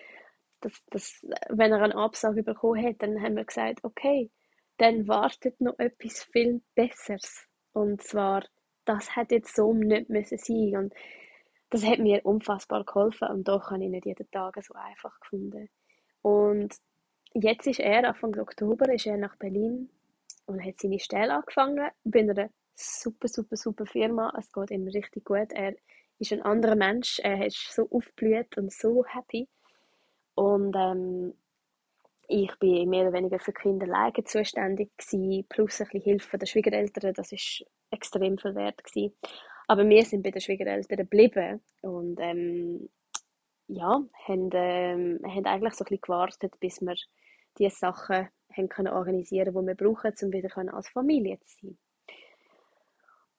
das, das, wenn er eine Absage bekommen hat, dann haben wir gesagt, okay, dann wartet noch etwas viel Besseres. Und zwar, das hätte jetzt so nicht müssen sein und das hat mir unfassbar geholfen und doch habe ich nicht jeden Tag so einfach gefunden. Und jetzt ist er, Anfang Oktober, ist er nach Berlin und hat seine Stelle angefangen bei einer super, super, super Firma. Es geht ihm richtig gut. Er ist ein anderer Mensch. Er ist so aufgeblüht und so happy. Und ähm, ich bin mehr oder weniger für Kinderleiden zuständig gewesen, plus ein bisschen Hilfe der Schwiegereltern. Das ist extrem viel wert gewesen. Aber wir sind bei den Schwiegereltern geblieben und ähm, ja, haben, ähm, haben eigentlich so ein bisschen gewartet, bis wir die Sachen haben können organisieren, die wir brauchen, um wieder als Familie zu sein.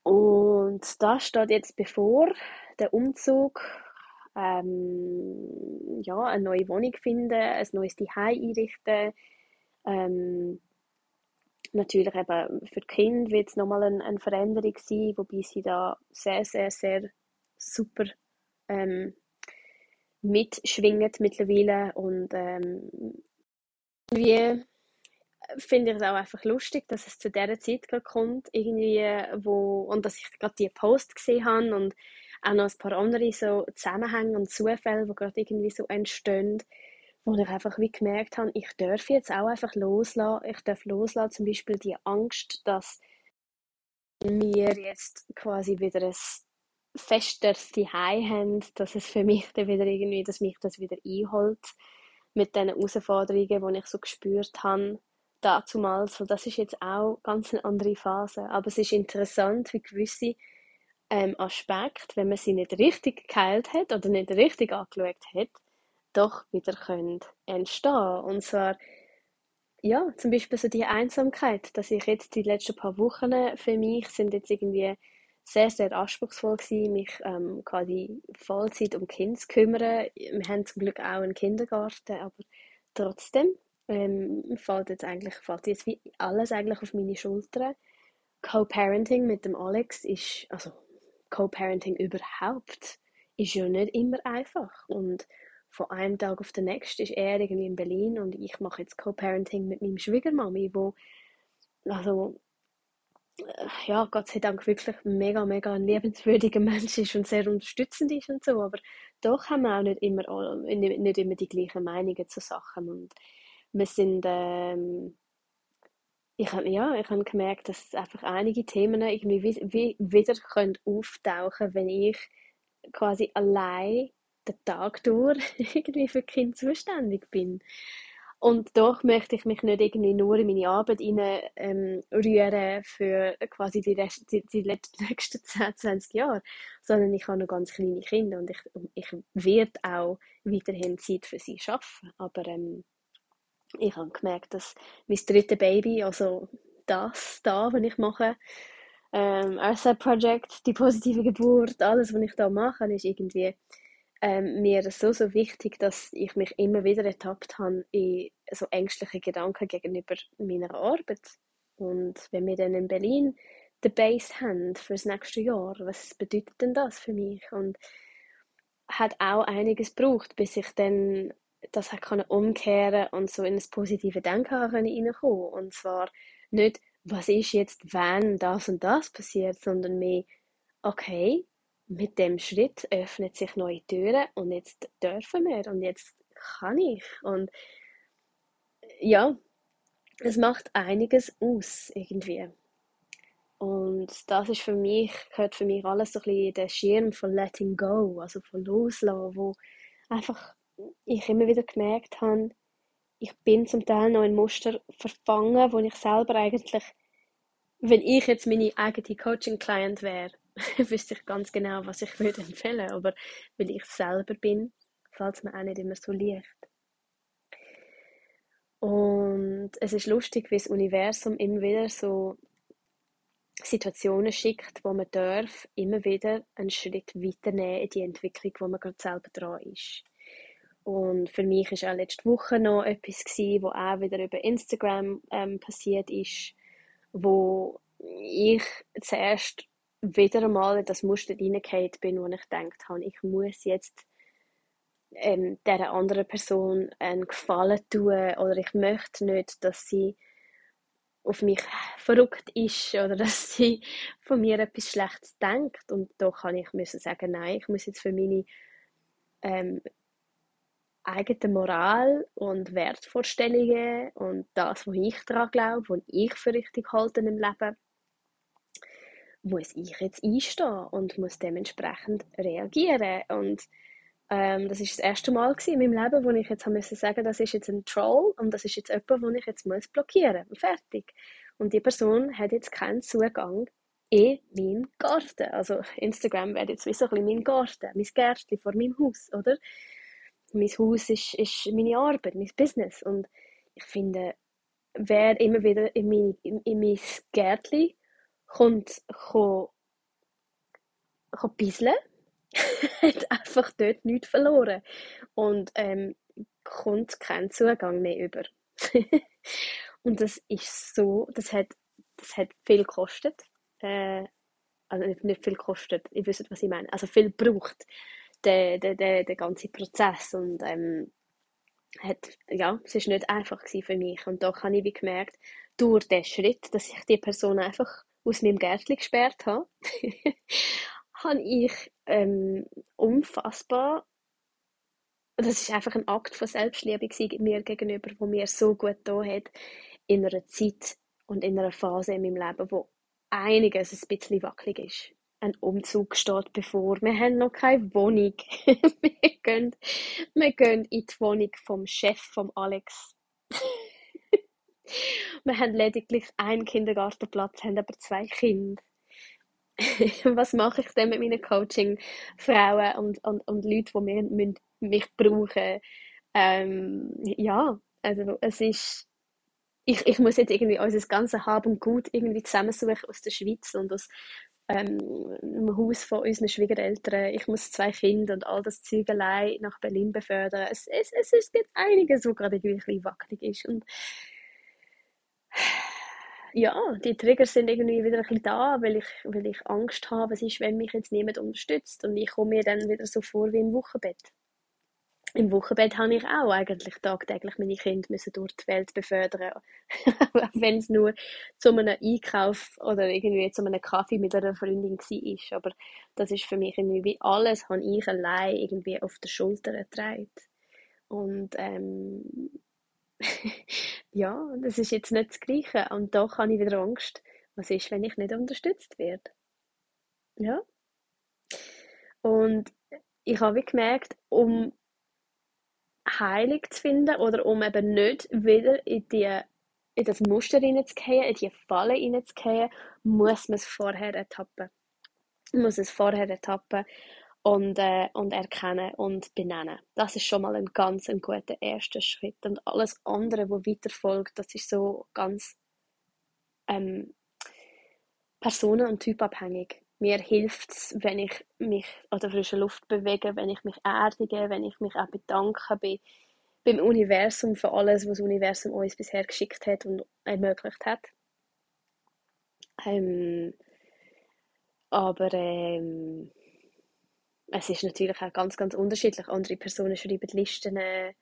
Und da steht jetzt bevor der Umzug, ähm, ja, eine neue Wohnung finden, ein neues Zuhause einrichten. Ähm, natürlich eben für die Kinder wird es nochmal eine, eine Veränderung sein, wobei sie da sehr, sehr, sehr super ähm, mitschwingen mittlerweile und ähm, irgendwie finde ich es auch einfach lustig, dass es zu dieser Zeit kommt, irgendwie, wo, und dass ich gerade die Post gesehen habe und auch noch ein paar andere so Zusammenhänge und Zufälle, die gerade irgendwie so entstehen, wo ich einfach wie gemerkt habe, ich darf jetzt auch einfach loslassen. Ich darf loslassen, zum Beispiel die Angst, dass wir jetzt quasi wieder ein festeres Zuhause haben, dass es für mich dann wieder irgendwie, dass mich das wieder einholt mit den Herausforderungen, die ich so gespürt habe damals. Und das ist jetzt auch ganz eine andere Phase. Aber es ist interessant, wie gewisse ähm, Aspekte, wenn man sie nicht richtig geheilt hat oder nicht richtig angeschaut hat, doch wieder können entstehen. Und zwar, ja, zum Beispiel so die Einsamkeit, dass ich jetzt die letzten paar Wochen für mich sind jetzt irgendwie sehr, sehr anspruchsvoll gewesen, mich ähm, quasi Vollzeit um Kinder zu kümmern. Wir haben zum Glück auch einen Kindergarten, aber trotzdem ähm, fällt jetzt eigentlich fällt jetzt wie alles eigentlich auf meine Schultern. Co-Parenting mit dem Alex ist, also Co-Parenting überhaupt, ist ja nicht immer einfach. Und von einem Tag auf den nächsten ist er irgendwie in Berlin und ich mache jetzt Co-Parenting mit meinem Schwiegermami, wo also äh, ja, Gott sei Dank wirklich mega, mega ein liebenswürdiger Mensch ist und sehr unterstützend ist und so, aber doch haben wir auch nicht immer, nicht immer die gleichen Meinungen zu Sachen. Und wir sind, ähm, ich habe ja, ich habe gemerkt, dass einfach einige Themen irgendwie wie, wie wieder können auftauchen, wenn ich quasi allein den Tag durch irgendwie für Kind zuständig bin. Und doch möchte ich mich nicht irgendwie nur in meine Arbeit rein, ähm, rühren für quasi die, Rest, die, die nächsten 10, 20 Jahre, sondern ich habe noch ganz kleine Kinder und ich, ich werde auch weiterhin Zeit für sie schaffen. Aber ähm, ich habe gemerkt, dass mein drittes Baby, also das da, was ich mache, ähm, RSA Project, die positive Geburt, alles, was ich da mache, ist irgendwie ähm, mir so, so wichtig, dass ich mich immer wieder ertappt habe in so ängstliche Gedanken gegenüber meiner Arbeit. Und wenn wir dann in Berlin die Base haben für das nächste Jahr, was bedeutet denn das für mich? Und hat auch einiges gebraucht, bis ich dann das können umkehren und so in das positive Denken reinkommen Und zwar nicht, was ist jetzt, wenn das und das passiert, sondern mehr, okay, mit dem Schritt öffnet sich neue Türen und jetzt dürfen wir und jetzt kann ich. Und ja, es macht einiges aus irgendwie. Und das ist für mich, gehört für mich alles so ein bisschen in den Schirm von Letting Go, also von Loslassen, wo einfach ich immer wieder gemerkt habe, ich bin zum Teil noch in Muster verfangen, wo ich selber eigentlich, wenn ich jetzt meine eigene Coaching-Client wäre, wüsste ich ganz genau, was ich würde empfehlen. Aber weil ich selber bin, fällt es mir auch nicht immer so leicht. Und es ist lustig, wie das Universum immer wieder so Situationen schickt, wo man darf immer wieder einen Schritt weiternehmen in die Entwicklung, wo man gerade selber dran ist. Und für mich ist auch letzte Woche noch etwas gewesen, wo auch wieder über Instagram ähm, passiert ist, wo ich zuerst wieder einmal in das Muster reingefallen bin, wo ich gedacht habe, ich muss jetzt ähm, dieser anderen Person einen Gefallen tun oder ich möchte nicht, dass sie auf mich verrückt ist oder dass sie von mir etwas Schlechtes denkt. Und da kann ich müssen sagen, nein, ich muss jetzt für meine ähm, eigene Moral und Wertvorstellungen und das, wo ich daran glaube, was ich für richtig halte im Leben, muss ich jetzt einstehen und muss dementsprechend reagieren. Und ähm, das ist das erste Mal in meinem Leben, wo ich jetzt haben müssen sagen, das ist jetzt ein Troll und das ist jetzt jemand, den ich jetzt muss blockieren muss. Fertig. Und die Person hat jetzt keinen Zugang in meinen Garten. Also Instagram wäre jetzt wie so ein bisschen mein Garten, mein Gärtchen vor meinem Haus, oder? Mein Haus ist, ist meine Arbeit, mein Business. Und ich finde, wer immer wieder in mein, in, in mein Gärtchen kommt, kann, bisseln, hat einfach dort nichts verloren. Und ähm, kommt keinen Zugang mehr über. und das ist so, das hat, das hat viel gekostet. Äh, also nicht, nicht viel gekostet, ihr wisst, was ich meine. Also viel braucht der, der, der, der ganze Prozess und ähm, hat, ja, es ist nicht einfach für mich und da habe ich wie gemerkt, durch den Schritt, dass ich die Person einfach aus meinem Gärtchen gesperrt habe, habe ich ähm, unfassbar das ist einfach ein Akt von Selbstliebe mir gegenüber, wo mir so gut da hat in einer Zeit und in einer Phase in meinem Leben, wo einiges ein bisschen wackelig ist. Ein Umzug steht bevor. Wir haben noch keine Wohnung. wir, gehen, wir gehen in die Wohnung vom Chef, vom Alex. wir haben lediglich einen Kindergartenplatz, haben aber zwei Kinder. Was mache ich denn mit meinen Coaching-Frauen und, und, und Leuten, die mich, mich brauchen? Ähm, ja, also es ist ich, ich muss jetzt irgendwie unser ganzes Hab und Gut irgendwie zusammensuchen aus der Schweiz und aus ähm, dem Haus von unseren Schwiegereltern. Ich muss zwei Kinder und all das Zeug allein nach Berlin befördern. Es, es, es, es gibt einiges, wo gerade ein bisschen wackelig ist. Und ja, die Trigger sind irgendwie wieder ein bisschen da, weil ich, weil ich Angst habe, was ist, wenn mich jetzt niemand unterstützt. Und ich komme mir dann wieder so vor wie im Wochenbett im Wochenbett habe ich auch eigentlich tagtäglich meine Kinder müssen durch die Welt befördern. Wenn es nur zu einem Einkauf oder irgendwie zu einem Kaffee mit einer Freundin war. Aber das ist für mich irgendwie wie alles, habe ich allein irgendwie auf der Schulter getragen. Und ähm, ja, das ist jetzt nicht das Gleiche. Und da habe ich wieder Angst, was ist, wenn ich nicht unterstützt werde. Ja. Und ich habe gemerkt, um heilig zu finden oder um eben nicht wieder in, die, in das Muster hineinzugehen, in die Falle hineinzugehen, muss man es vorher ertappen. Muss es vorher ertappen und, äh, und erkennen und benennen. Das ist schon mal ein ganz ein guter erster Schritt. Und alles andere, was weiter folgt, das ist so ganz ähm, personen- und typabhängig mir hilft es, wenn ich mich an der frischen Luft bewege, wenn ich mich erdige, wenn ich mich auch bedanke bei, beim Universum für alles, was das Universum uns bisher geschickt hat und ermöglicht hat. Ähm, aber ähm, es ist natürlich auch ganz, ganz unterschiedlich. Andere Personen schreiben Listen,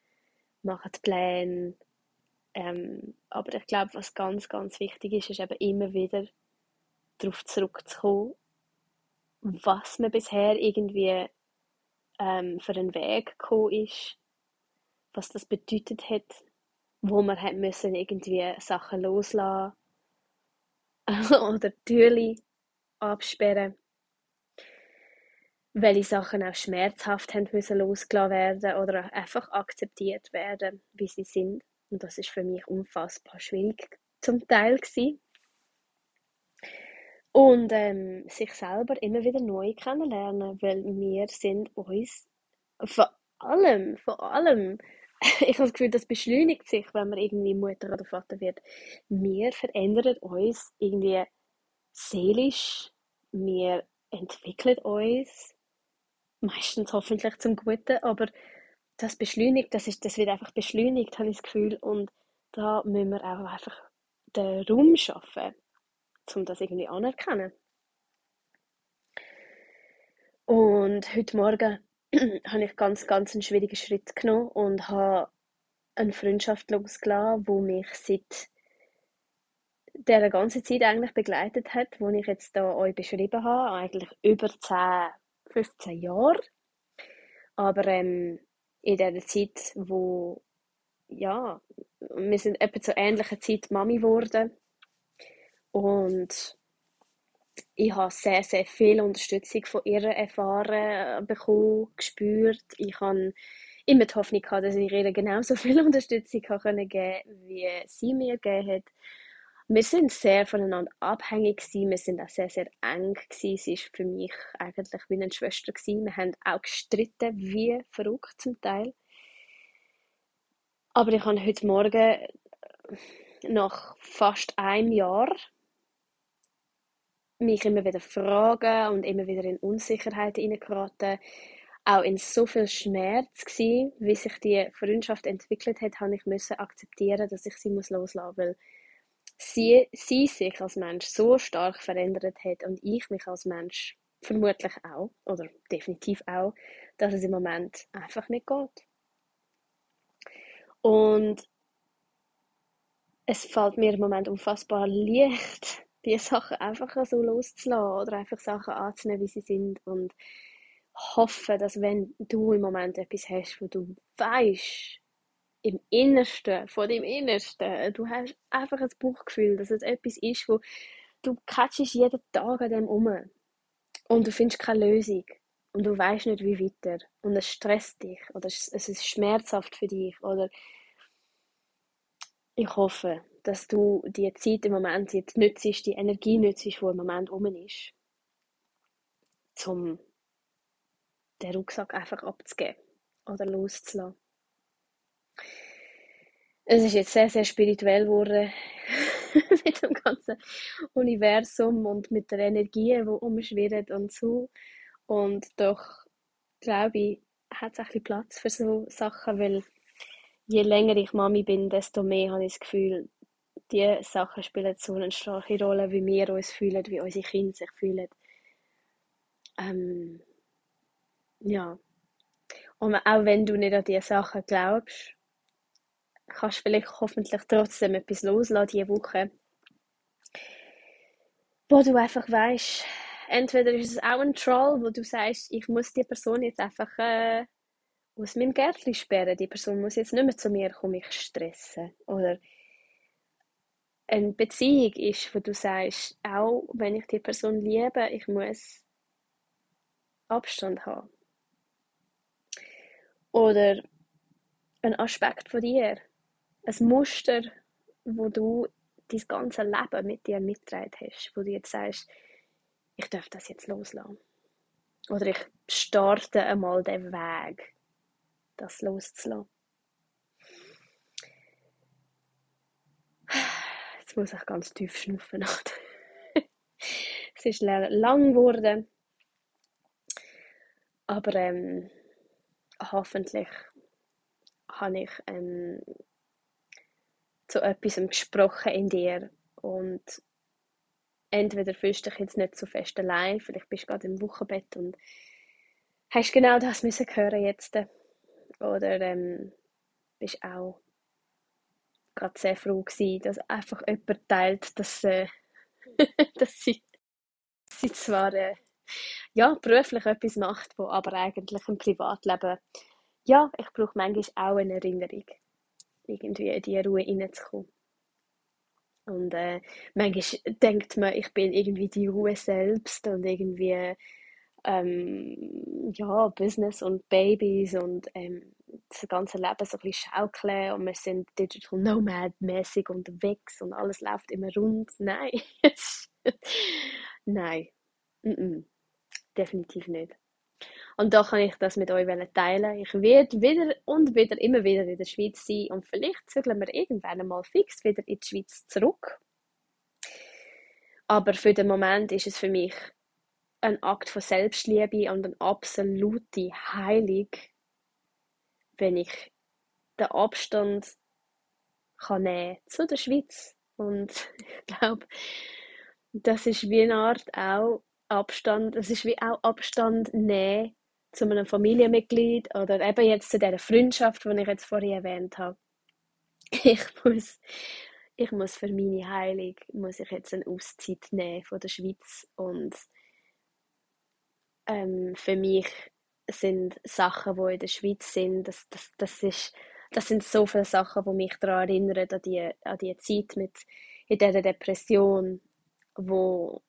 machen Pläne. Ähm, aber ich glaube, was ganz, ganz wichtig ist, ist eben immer wieder darauf zurückzukommen, was man bisher irgendwie ähm, für einen Weg gekommen ist, was das bedeutet hat, wo man hat müssen irgendwie Sachen loslassen oder Türen absperren, welche Sachen auch schmerzhaft haben müssen losgelassen werden oder einfach akzeptiert werden, wie sie sind. Und das ist für mich unfassbar schwierig zum Teil gewesen. Und ähm, sich selber immer wieder neu kennenlernen, weil wir sind uns vor allem, vor allem, ich habe das Gefühl, das beschleunigt sich, wenn man irgendwie Mutter oder Vater wird. Wir verändern uns irgendwie seelisch, wir entwickeln uns, meistens hoffentlich zum Guten, aber das beschleunigt, das, ist, das wird einfach beschleunigt, habe ich das Gefühl, und da müssen wir auch einfach den Raum schaffen, um das irgendwie anerkennen. Und heute Morgen habe ich ganz, ganz einen schwierigen Schritt genommen und habe eine Freundschaft losgelassen, die mich seit der ganzen Zeit eigentlich begleitet hat, wo ich jetzt da euch beschrieben habe, eigentlich über 10, 15 Jahre. Aber ähm, in der Zeit, wo ja, wir sind etwa zur ähnlichen Zeit Mami geworden und ich habe sehr, sehr viel Unterstützung von ihr erfahren, bekommen, gespürt. Ich habe immer die Hoffnung gehabt, dass ich ihr genauso viel Unterstützung geben konnte, wie sie mir gegeben hat. Wir sind sehr voneinander abhängig. Wir sind auch sehr, sehr eng. Sie ist für mich eigentlich wie eine Schwester. Wir haben auch gestritten, wie verrückt zum Teil. Aber ich habe heute Morgen nach fast einem Jahr mich immer wieder fragen und immer wieder in Unsicherheit hineingeraten, auch in so viel Schmerz gewesen, wie sich die Freundschaft entwickelt hat, habe ich müssen akzeptieren, dass ich sie muss loslassen, weil sie, sie sich als Mensch so stark verändert hat und ich mich als Mensch vermutlich auch oder definitiv auch, dass es im Moment einfach nicht geht. Und es fällt mir im Moment unfassbar leicht, die Sachen einfach so loszulassen oder einfach Sachen anzunehmen, wie sie sind und hoffe, dass wenn du im Moment etwas hast, wo du weißt, im Innersten, von dem Innersten, du hast einfach ein Bauchgefühl, dass es etwas ist, wo du catchst jeden Tag an dem um und du findest keine Lösung und du weißt nicht, wie weiter und es stresst dich oder es ist schmerzhaft für dich oder ich hoffe, dass du die Zeit im Moment jetzt nützt, die Energie nützt, die im Moment um ist, um den Rucksack einfach abzugeben oder loszulassen. Es ist jetzt sehr, sehr spirituell geworden mit dem ganzen Universum und mit der Energie, die umschwirrt und so. Und doch, glaube ich, hat es ein bisschen Platz für so Sachen, weil je länger ich Mami bin, desto mehr habe ich das Gefühl, die Sachen spielen so eine starke Rolle, wie wir uns fühlen, wie unsere Kinder sich fühlen. Ähm, ja. Und auch wenn du nicht an diese Sachen glaubst, kannst du vielleicht hoffentlich trotzdem etwas loslassen diese Woche. Wo du einfach weißt, entweder ist es auch ein Troll, wo du sagst, ich muss die Person jetzt einfach äh, aus meinem Gärtchen sperren. Die Person muss jetzt nicht mehr zu mir kommen, mich stressen. Oder eine Beziehung ist, wo du sagst, auch wenn ich die Person liebe, ich muss Abstand haben. Oder ein Aspekt von dir, ein Muster, wo du dein ganze Leben mit dir mitgetragen hast, wo du jetzt sagst, ich darf das jetzt loslassen. Oder ich starte einmal den Weg, das loszulassen. Jetzt muss ich ganz tief schnaufen. es ist lang geworden. Aber ähm, hoffentlich habe ich ähm, zu etwas gesprochen in dir und entweder fühlst du dich jetzt nicht so fest allein, vielleicht bist du gerade im Wochenbett und hast genau das müssen hören jetzt oder ähm, bist auch gerade sehr froh gewesen, dass einfach jemand teilt, dass, äh, dass sie, sie zwar äh, ja, beruflich etwas macht, wo aber eigentlich im Privatleben, ja, ich brauche manchmal auch eine Erinnerung, irgendwie in die Ruhe reinzukommen. Und äh, manchmal denkt man, ich bin irgendwie die Ruhe selbst und irgendwie ähm, ja, Business und Babys und ähm, das ganze Leben so ein bisschen schaukeln und wir sind digital nomad mäßig unterwegs und alles läuft immer rund. Nein, nein, mm -mm. definitiv nicht. Und da kann ich das mit euch teilen. Ich werde wieder und wieder, immer wieder in der Schweiz sein und vielleicht zügeln wir irgendwann mal fix wieder in die Schweiz zurück. Aber für den Moment ist es für mich ein Akt von Selbstliebe und eine absolute Heilung, wenn ich den Abstand kann nehmen zu der Schweiz. Und ich glaube, das ist wie eine Art auch Abstand, es ist wie auch Abstand nehmen zu einem Familienmitglied oder eben jetzt zu dieser Freundschaft, die ich jetzt vorhin erwähnt habe. Ich muss, ich muss für meine Heilung, muss ich jetzt eine Auszeit nehmen von der Schweiz und ähm, für mich sind Sachen, die in der Schweiz sind, das, das, das, ist, das sind so viele Sachen, die mich daran erinnern, an die, an die Zeit mit, in dieser Depression, wo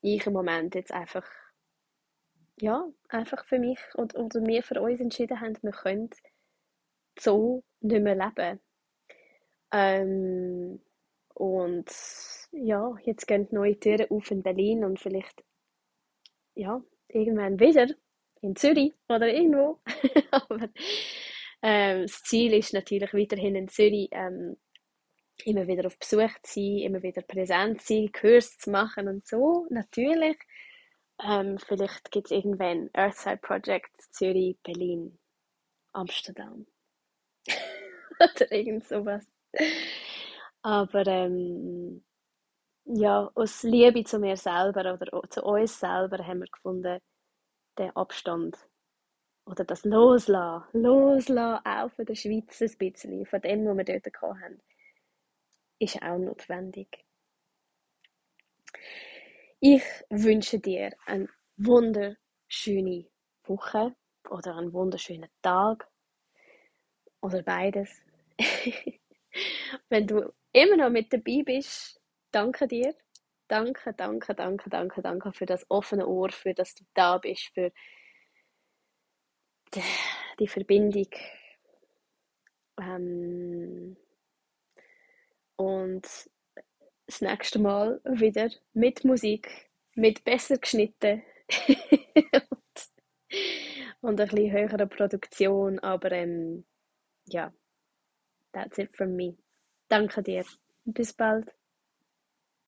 ich im Moment jetzt einfach, ja, einfach für mich und, und wir für uns entschieden haben, wir können so nicht mehr leben. Ähm, und ja, jetzt gehen neue Türen auf in Berlin und vielleicht, ja, irgendwann wieder in Zürich oder irgendwo. Aber Ähm, das Ziel ist natürlich weiterhin in Zürich ähm, immer wieder auf Besuch zu sein, immer wieder präsent zu sein, Kurs zu machen und so, natürlich. Ähm, vielleicht gibt es irgendwann Earthside Project Zürich, Berlin, Amsterdam. Oder irgend sowas. Aber ähm, ja, aus Liebe zu mir selber oder zu uns selber haben wir gefunden, den Abstand oder das Loslassen, Loslassen auch von der Schweiz ein bisschen, von dem, was wir dort hatten, ist auch notwendig. Ich wünsche dir eine wunderschöne Woche oder einen wunderschönen Tag oder beides. Wenn du immer noch mit dabei bist, danke dir. Danke, danke, danke, danke, danke für das offene Ohr, für dass du da bist, für die Verbindung. Ähm, und das nächste Mal wieder mit Musik, mit besser geschnitten und, und ein bisschen höherer Produktion, aber ähm, ja, that's it from me. Danke dir. Bis bald.